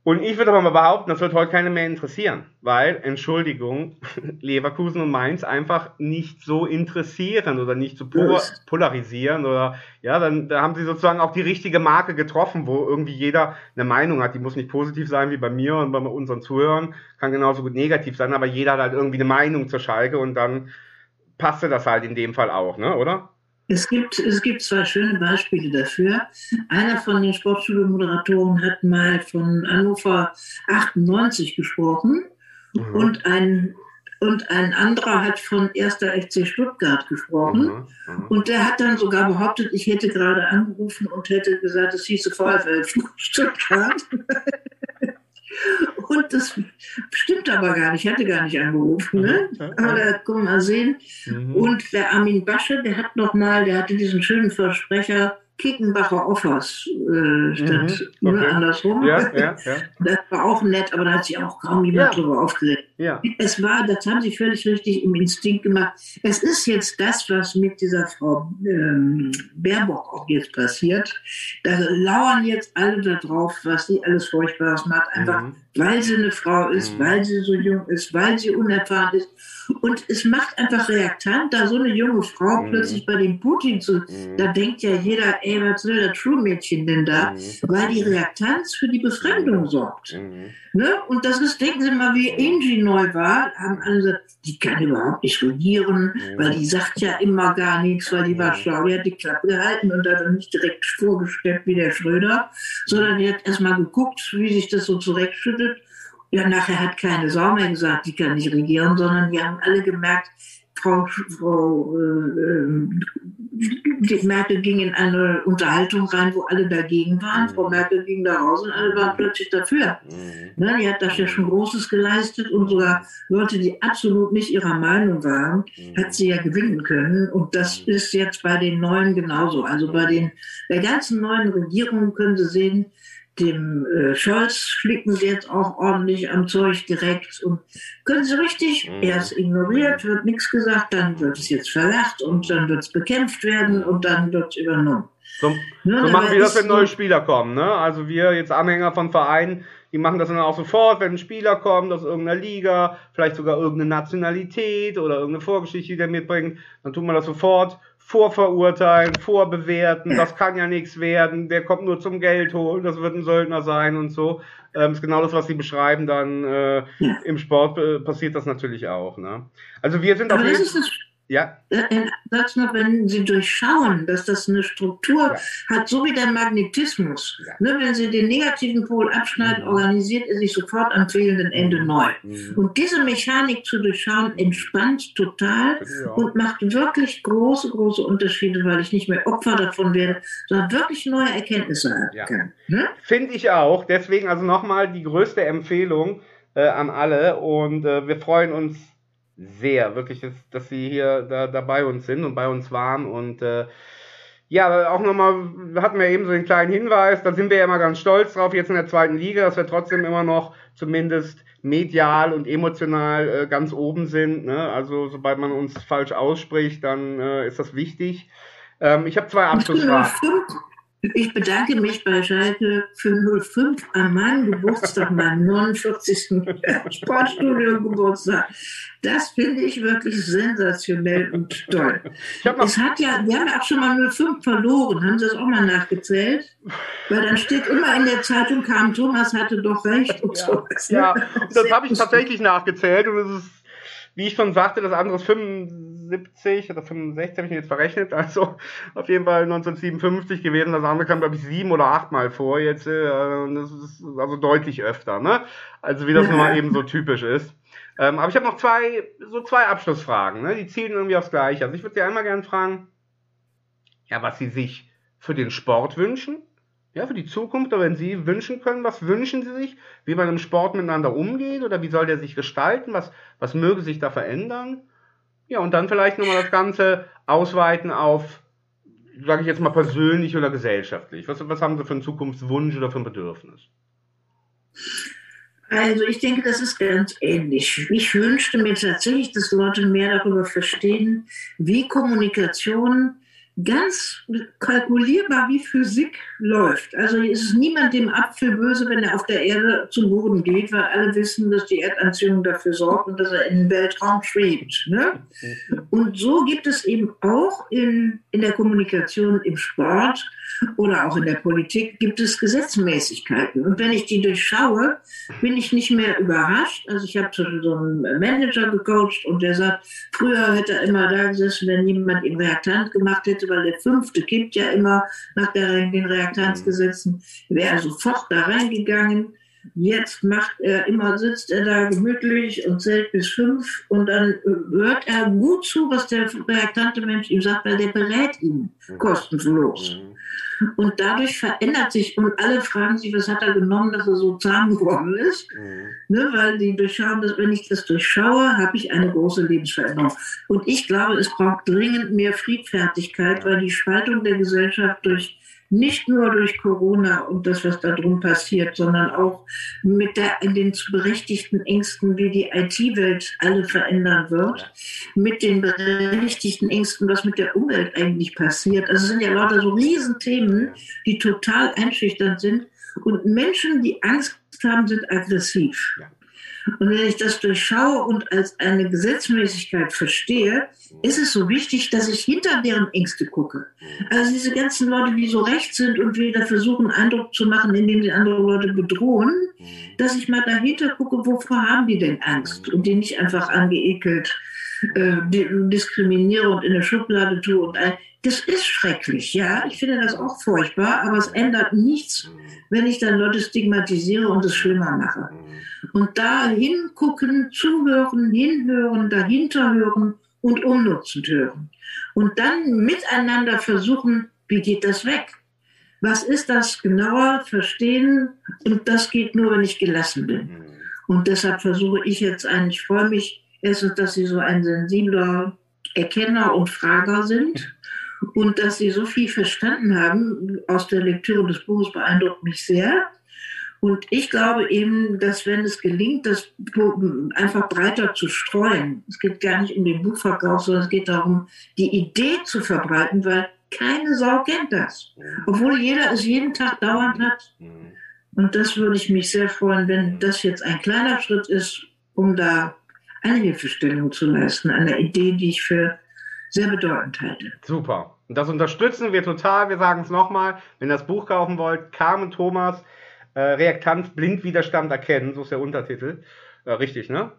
Und ich würde aber mal behaupten, das wird heute keiner mehr interessieren, weil, Entschuldigung, [LAUGHS] Leverkusen und Mainz einfach nicht so interessieren oder nicht so polarisieren oder, ja, dann da haben sie sozusagen auch die richtige Marke getroffen, wo irgendwie jeder eine Meinung hat. Die muss nicht positiv sein wie bei mir und bei unseren Zuhörern, kann genauso gut negativ sein, aber jeder hat halt irgendwie eine Meinung zur Schalke und dann passte das halt in dem Fall auch, ne, oder? Es gibt, es gibt zwei schöne Beispiele dafür. Einer von den Sportschule-Moderatoren hat mal von Hannover 98 gesprochen mhm. und, ein, und ein anderer hat von 1. FC Stuttgart gesprochen. Mhm. Mhm. Und der hat dann sogar behauptet, ich hätte gerade angerufen und hätte gesagt, es hieße VfL [LAUGHS] Stuttgart. Und das stimmt aber gar nicht, ich hatte gar nicht angerufen. Ne? Aber da können wir mal sehen. Mhm. Und der Armin Basche, der hat noch mal, der hatte diesen schönen Versprecher, Kickenbacher Offers äh, statt mhm, okay. andersrum. Ja, ja, ja. [LAUGHS] Das war auch nett, aber da hat sich auch kaum jemand ja. drüber aufgeregt. Ja. Es war, das haben sie völlig richtig im Instinkt gemacht. Es ist jetzt das, was mit dieser Frau ähm, Baerbock auch jetzt passiert. Da lauern jetzt alle darauf, was sie alles Furchtbares macht, einfach mhm. Weil sie eine Frau ist, mhm. weil sie so jung ist, weil sie unerfahren ist. Und es macht einfach reaktant, da so eine junge Frau mhm. plötzlich bei dem Putin zu, mhm. da denkt ja jeder, ey, was will das Schulmädchen denn da? Mhm. Weil die Reaktanz für die Befremdung sorgt. Mhm. Ne? Und das ist, denken Sie mal, wie Angie neu war, haben alle gesagt, die kann überhaupt nicht regieren, mhm. weil die sagt ja immer gar nichts, weil die war mhm. schlau, die hat die Klappe gehalten und hat dann nicht direkt vorgestellt wie der Schröder, sondern die hat erstmal geguckt, wie sich das so zurechtschüttet. Ja, nachher hat keine Sau mehr gesagt, die kann nicht regieren, sondern wir haben alle gemerkt, Frau, Frau äh, Merkel ging in eine Unterhaltung rein, wo alle dagegen waren. Frau Merkel ging da raus und alle waren plötzlich dafür. Mhm. Ne, die hat da ja schon Großes geleistet und sogar Leute, die absolut nicht ihrer Meinung waren, mhm. hat sie ja gewinnen können. Und das mhm. ist jetzt bei den Neuen genauso. Also bei den der ganzen neuen Regierung können Sie sehen, dem äh, Scholz flicken sie jetzt auch ordentlich am Zeug direkt und können sie richtig, mhm. erst ignoriert, wird nichts gesagt, dann wird es jetzt verlacht und dann wird es bekämpft werden und dann wird es übernommen. So, ne, so machen wir das, wenn neue Spieler kommen. Ne? Also wir jetzt Anhänger von Vereinen, die machen das dann auch sofort, wenn ein Spieler kommt aus irgendeiner Liga, vielleicht sogar irgendeine Nationalität oder irgendeine Vorgeschichte, die der mitbringt, dann tut man das sofort vorverurteilen, vorbewerten, das kann ja nichts werden, der kommt nur zum Geld holen, das wird ein Söldner sein und so. Ähm, ist genau das, was Sie beschreiben, dann äh, ja. im Sport äh, passiert das natürlich auch. Ne? Also wir sind Aber auf jeden Fall. Ja. Ein Satz noch, wenn Sie durchschauen, dass das eine Struktur ja. hat, so wie der Magnetismus. Ja. Ne, wenn Sie den negativen Pol abschneiden, mhm. organisiert er sich sofort am fehlenden Ende mhm. neu. Mhm. Und diese Mechanik zu durchschauen entspannt total und macht wirklich große, große Unterschiede, weil ich nicht mehr Opfer davon werde, sondern wirklich neue Erkenntnisse haben kann. Ne? Finde ich auch. Deswegen also nochmal die größte Empfehlung äh, an alle und äh, wir freuen uns sehr, wirklich, dass, dass sie hier da, da bei uns sind und bei uns waren. Und äh, ja, auch nochmal, hatten wir eben so einen kleinen Hinweis, da sind wir ja immer ganz stolz drauf, jetzt in der zweiten Liga, dass wir trotzdem immer noch zumindest medial und emotional äh, ganz oben sind. Ne? Also sobald man uns falsch ausspricht, dann äh, ist das wichtig. Ähm, ich habe zwei Abschlussfragen. Ich bedanke mich bei Schalke für 05 an meinem Geburtstag, meinem 49. [LAUGHS] Sportstudio-Geburtstag. Das finde ich wirklich sensationell und toll. Es hat ja, wir haben auch schon mal 05 verloren. Haben Sie das auch mal nachgezählt? Weil dann steht immer in der Zeitung, kam Thomas hatte doch recht und ja, so. Ja, das habe ich tatsächlich nachgezählt und es ist, wie ich schon sagte, das andere ist 75 75 oder 65 habe ich jetzt verrechnet, also auf jeden Fall 1957 gewesen. Das andere kam, glaube ich, sieben oder achtmal vor jetzt. Äh, das ist also deutlich öfter, ne? Also wie das nun mal eben so typisch ist. Ähm, aber ich habe noch zwei, so zwei Abschlussfragen, ne? Die zielen irgendwie aufs Gleiche. Also ich würde Sie einmal gerne fragen, ja, was Sie sich für den Sport wünschen. Ja, für die Zukunft, oder wenn Sie wünschen können, was wünschen Sie sich, wie man im Sport miteinander umgeht oder wie soll der sich gestalten, was, was möge sich da verändern? Ja, und dann vielleicht nochmal das Ganze ausweiten auf, sage ich jetzt mal, persönlich oder gesellschaftlich. Was, was haben Sie für einen Zukunftswunsch oder für ein Bedürfnis? Also ich denke, das ist ganz ähnlich. Ich wünschte mir tatsächlich, dass Leute mehr darüber verstehen, wie Kommunikation ganz kalkulierbar wie Physik läuft. Also es ist niemand dem Apfel böse, wenn er auf der Erde zu Boden geht, weil alle wissen, dass die Erdanziehung dafür sorgt und dass er in den Weltraum schwebt. Ne? Und so gibt es eben auch in, in der Kommunikation im Sport oder auch in der Politik gibt es Gesetzmäßigkeiten. Und wenn ich die durchschaue, bin ich nicht mehr überrascht. Also ich habe so einen Manager gecoacht und der sagt, früher hätte er immer da gesessen, wenn jemand ihn Reaktant gemacht hätte, weil der Fünfte kippt ja immer nach der, den Reaktanzgesetzen, wäre er sofort da reingegangen. Jetzt macht er immer, sitzt er da gemütlich und zählt bis fünf und dann hört er gut zu, was der reaktante Mensch ihm sagt, weil der berät ihn mhm. kostenlos. Mhm. Und dadurch verändert sich, und alle fragen sich, was hat er genommen, dass er so zahm geworden ist. Mhm. Ne, weil die durchschauen, dass wenn ich das durchschaue, habe ich eine große Lebensveränderung. Und ich glaube, es braucht dringend mehr Friedfertigkeit, weil die Spaltung der Gesellschaft durch nicht nur durch Corona und das, was da drum passiert, sondern auch mit der, in den zu berechtigten Ängsten, wie die IT-Welt alle verändern wird, mit den berechtigten Ängsten, was mit der Umwelt eigentlich passiert. Also es sind ja lauter so Riesenthemen, die total einschüchternd sind. Und Menschen, die Angst haben, sind aggressiv. Und wenn ich das durchschaue und als eine Gesetzmäßigkeit verstehe, ist es so wichtig, dass ich hinter deren Ängste gucke. Also diese ganzen Leute, die so recht sind und wieder versuchen, Eindruck zu machen, indem sie andere Leute bedrohen, dass ich mal dahinter gucke, wovor haben die denn Angst und die nicht einfach angeekelt äh, diskriminiere und in eine Schublade tue und ein. Das ist schrecklich, ja. Ich finde das auch furchtbar, aber es ändert nichts, wenn ich dann Leute stigmatisiere und es schlimmer mache. Und da hingucken, zuhören, hinhören, dahinter hören und umnutzend hören. Und dann miteinander versuchen, wie geht das weg? Was ist das genauer verstehen? Und das geht nur, wenn ich gelassen bin. Und deshalb versuche ich jetzt eigentlich, ich freue mich erstens, dass Sie so ein sensibler Erkenner und Frager sind und dass Sie so viel verstanden haben aus der Lektüre des Buches beeindruckt mich sehr. Und ich glaube eben, dass wenn es gelingt, das einfach breiter zu streuen, es geht gar nicht um den Buchverkauf, sondern es geht darum, die Idee zu verbreiten, weil keine Sau kennt das. Obwohl jeder es jeden Tag dauernd hat. Und das würde ich mich sehr freuen, wenn das jetzt ein kleiner Schritt ist, um da eine Hilfestellung zu leisten, eine Idee, die ich für sehr bedeutend halte. Super. Und das unterstützen wir total. Wir sagen es nochmal, wenn ihr das Buch kaufen wollt, Carmen Thomas, äh, Reaktanz, Blindwiderstand erkennen, so ist der Untertitel. Äh, richtig, ne?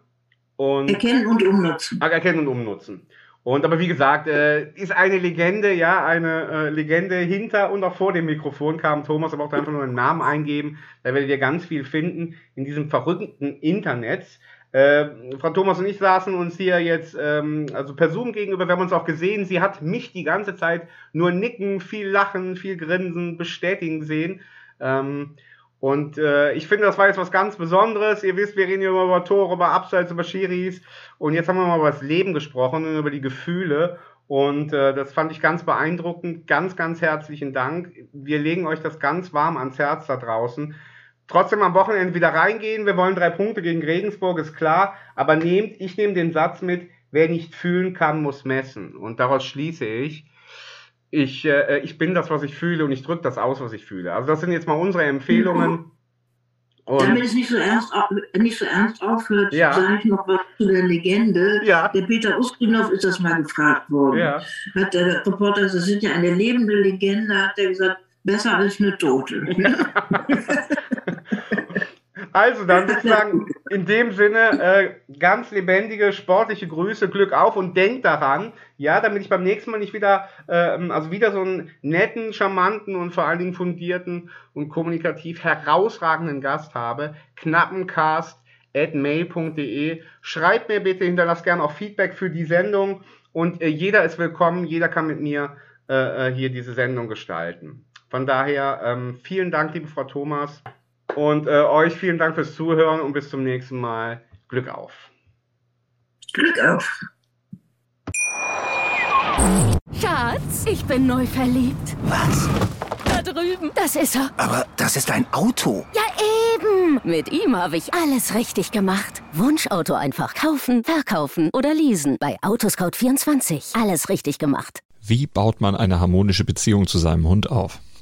Und, erkennen und umnutzen. Erkennen und umnutzen. Und aber wie gesagt, äh, ist eine Legende, ja, eine äh, Legende hinter und auch vor dem Mikrofon kam Thomas, aber auch einfach nur einen Namen eingeben. Da werdet ihr ganz viel finden in diesem verrückten Internet. Äh, Frau Thomas und ich saßen uns hier jetzt, ähm, also per Zoom gegenüber, wir haben uns auch gesehen. Sie hat mich die ganze Zeit nur nicken, viel lachen, viel grinsen, bestätigen sehen. Ähm, und äh, ich finde, das war jetzt was ganz Besonderes. Ihr wisst, wir reden hier immer über Tore, über Abseits, über Schiris. Und jetzt haben wir mal über das Leben gesprochen und über die Gefühle. Und äh, das fand ich ganz beeindruckend. Ganz, ganz herzlichen Dank. Wir legen euch das ganz warm ans Herz da draußen. Trotzdem am Wochenende wieder reingehen. Wir wollen drei Punkte gegen Regensburg, ist klar. Aber nehmt, ich nehme den Satz mit, wer nicht fühlen kann, muss messen. Und daraus schließe ich, ich, äh, ich bin das, was ich fühle und ich drücke das aus, was ich fühle. Also das sind jetzt mal unsere Empfehlungen. Und Damit es nicht so ernst, nicht so ernst aufhört, ja. sage ich noch was zu der Legende. Ja. Der Peter Ustinov ist das mal gefragt worden. Ja. Hat der Reporter, das sind ja eine lebende Legende, hat er gesagt, besser als eine Tote. [LAUGHS] [LAUGHS] Also dann sozusagen [LAUGHS] in dem Sinne äh, ganz lebendige sportliche Grüße, Glück auf und denkt daran, ja, damit ich beim nächsten Mal nicht wieder, äh, also wieder so einen netten, charmanten und vor allen Dingen fundierten und kommunikativ herausragenden Gast habe, knappencast at mail.de. Schreibt mir bitte, hinterlasst gerne auch Feedback für die Sendung und äh, jeder ist willkommen, jeder kann mit mir äh, äh hier diese Sendung gestalten. Von daher ähm, vielen Dank, liebe Frau Thomas. Und äh, euch vielen Dank fürs Zuhören und bis zum nächsten Mal. Glück auf. Glück auf. Schatz, ich bin neu verliebt. Was? Da drüben. Das ist er. Aber das ist ein Auto. Ja, eben. Mit ihm habe ich alles richtig gemacht. Wunschauto einfach kaufen, verkaufen oder leasen. Bei Autoscout24. Alles richtig gemacht. Wie baut man eine harmonische Beziehung zu seinem Hund auf?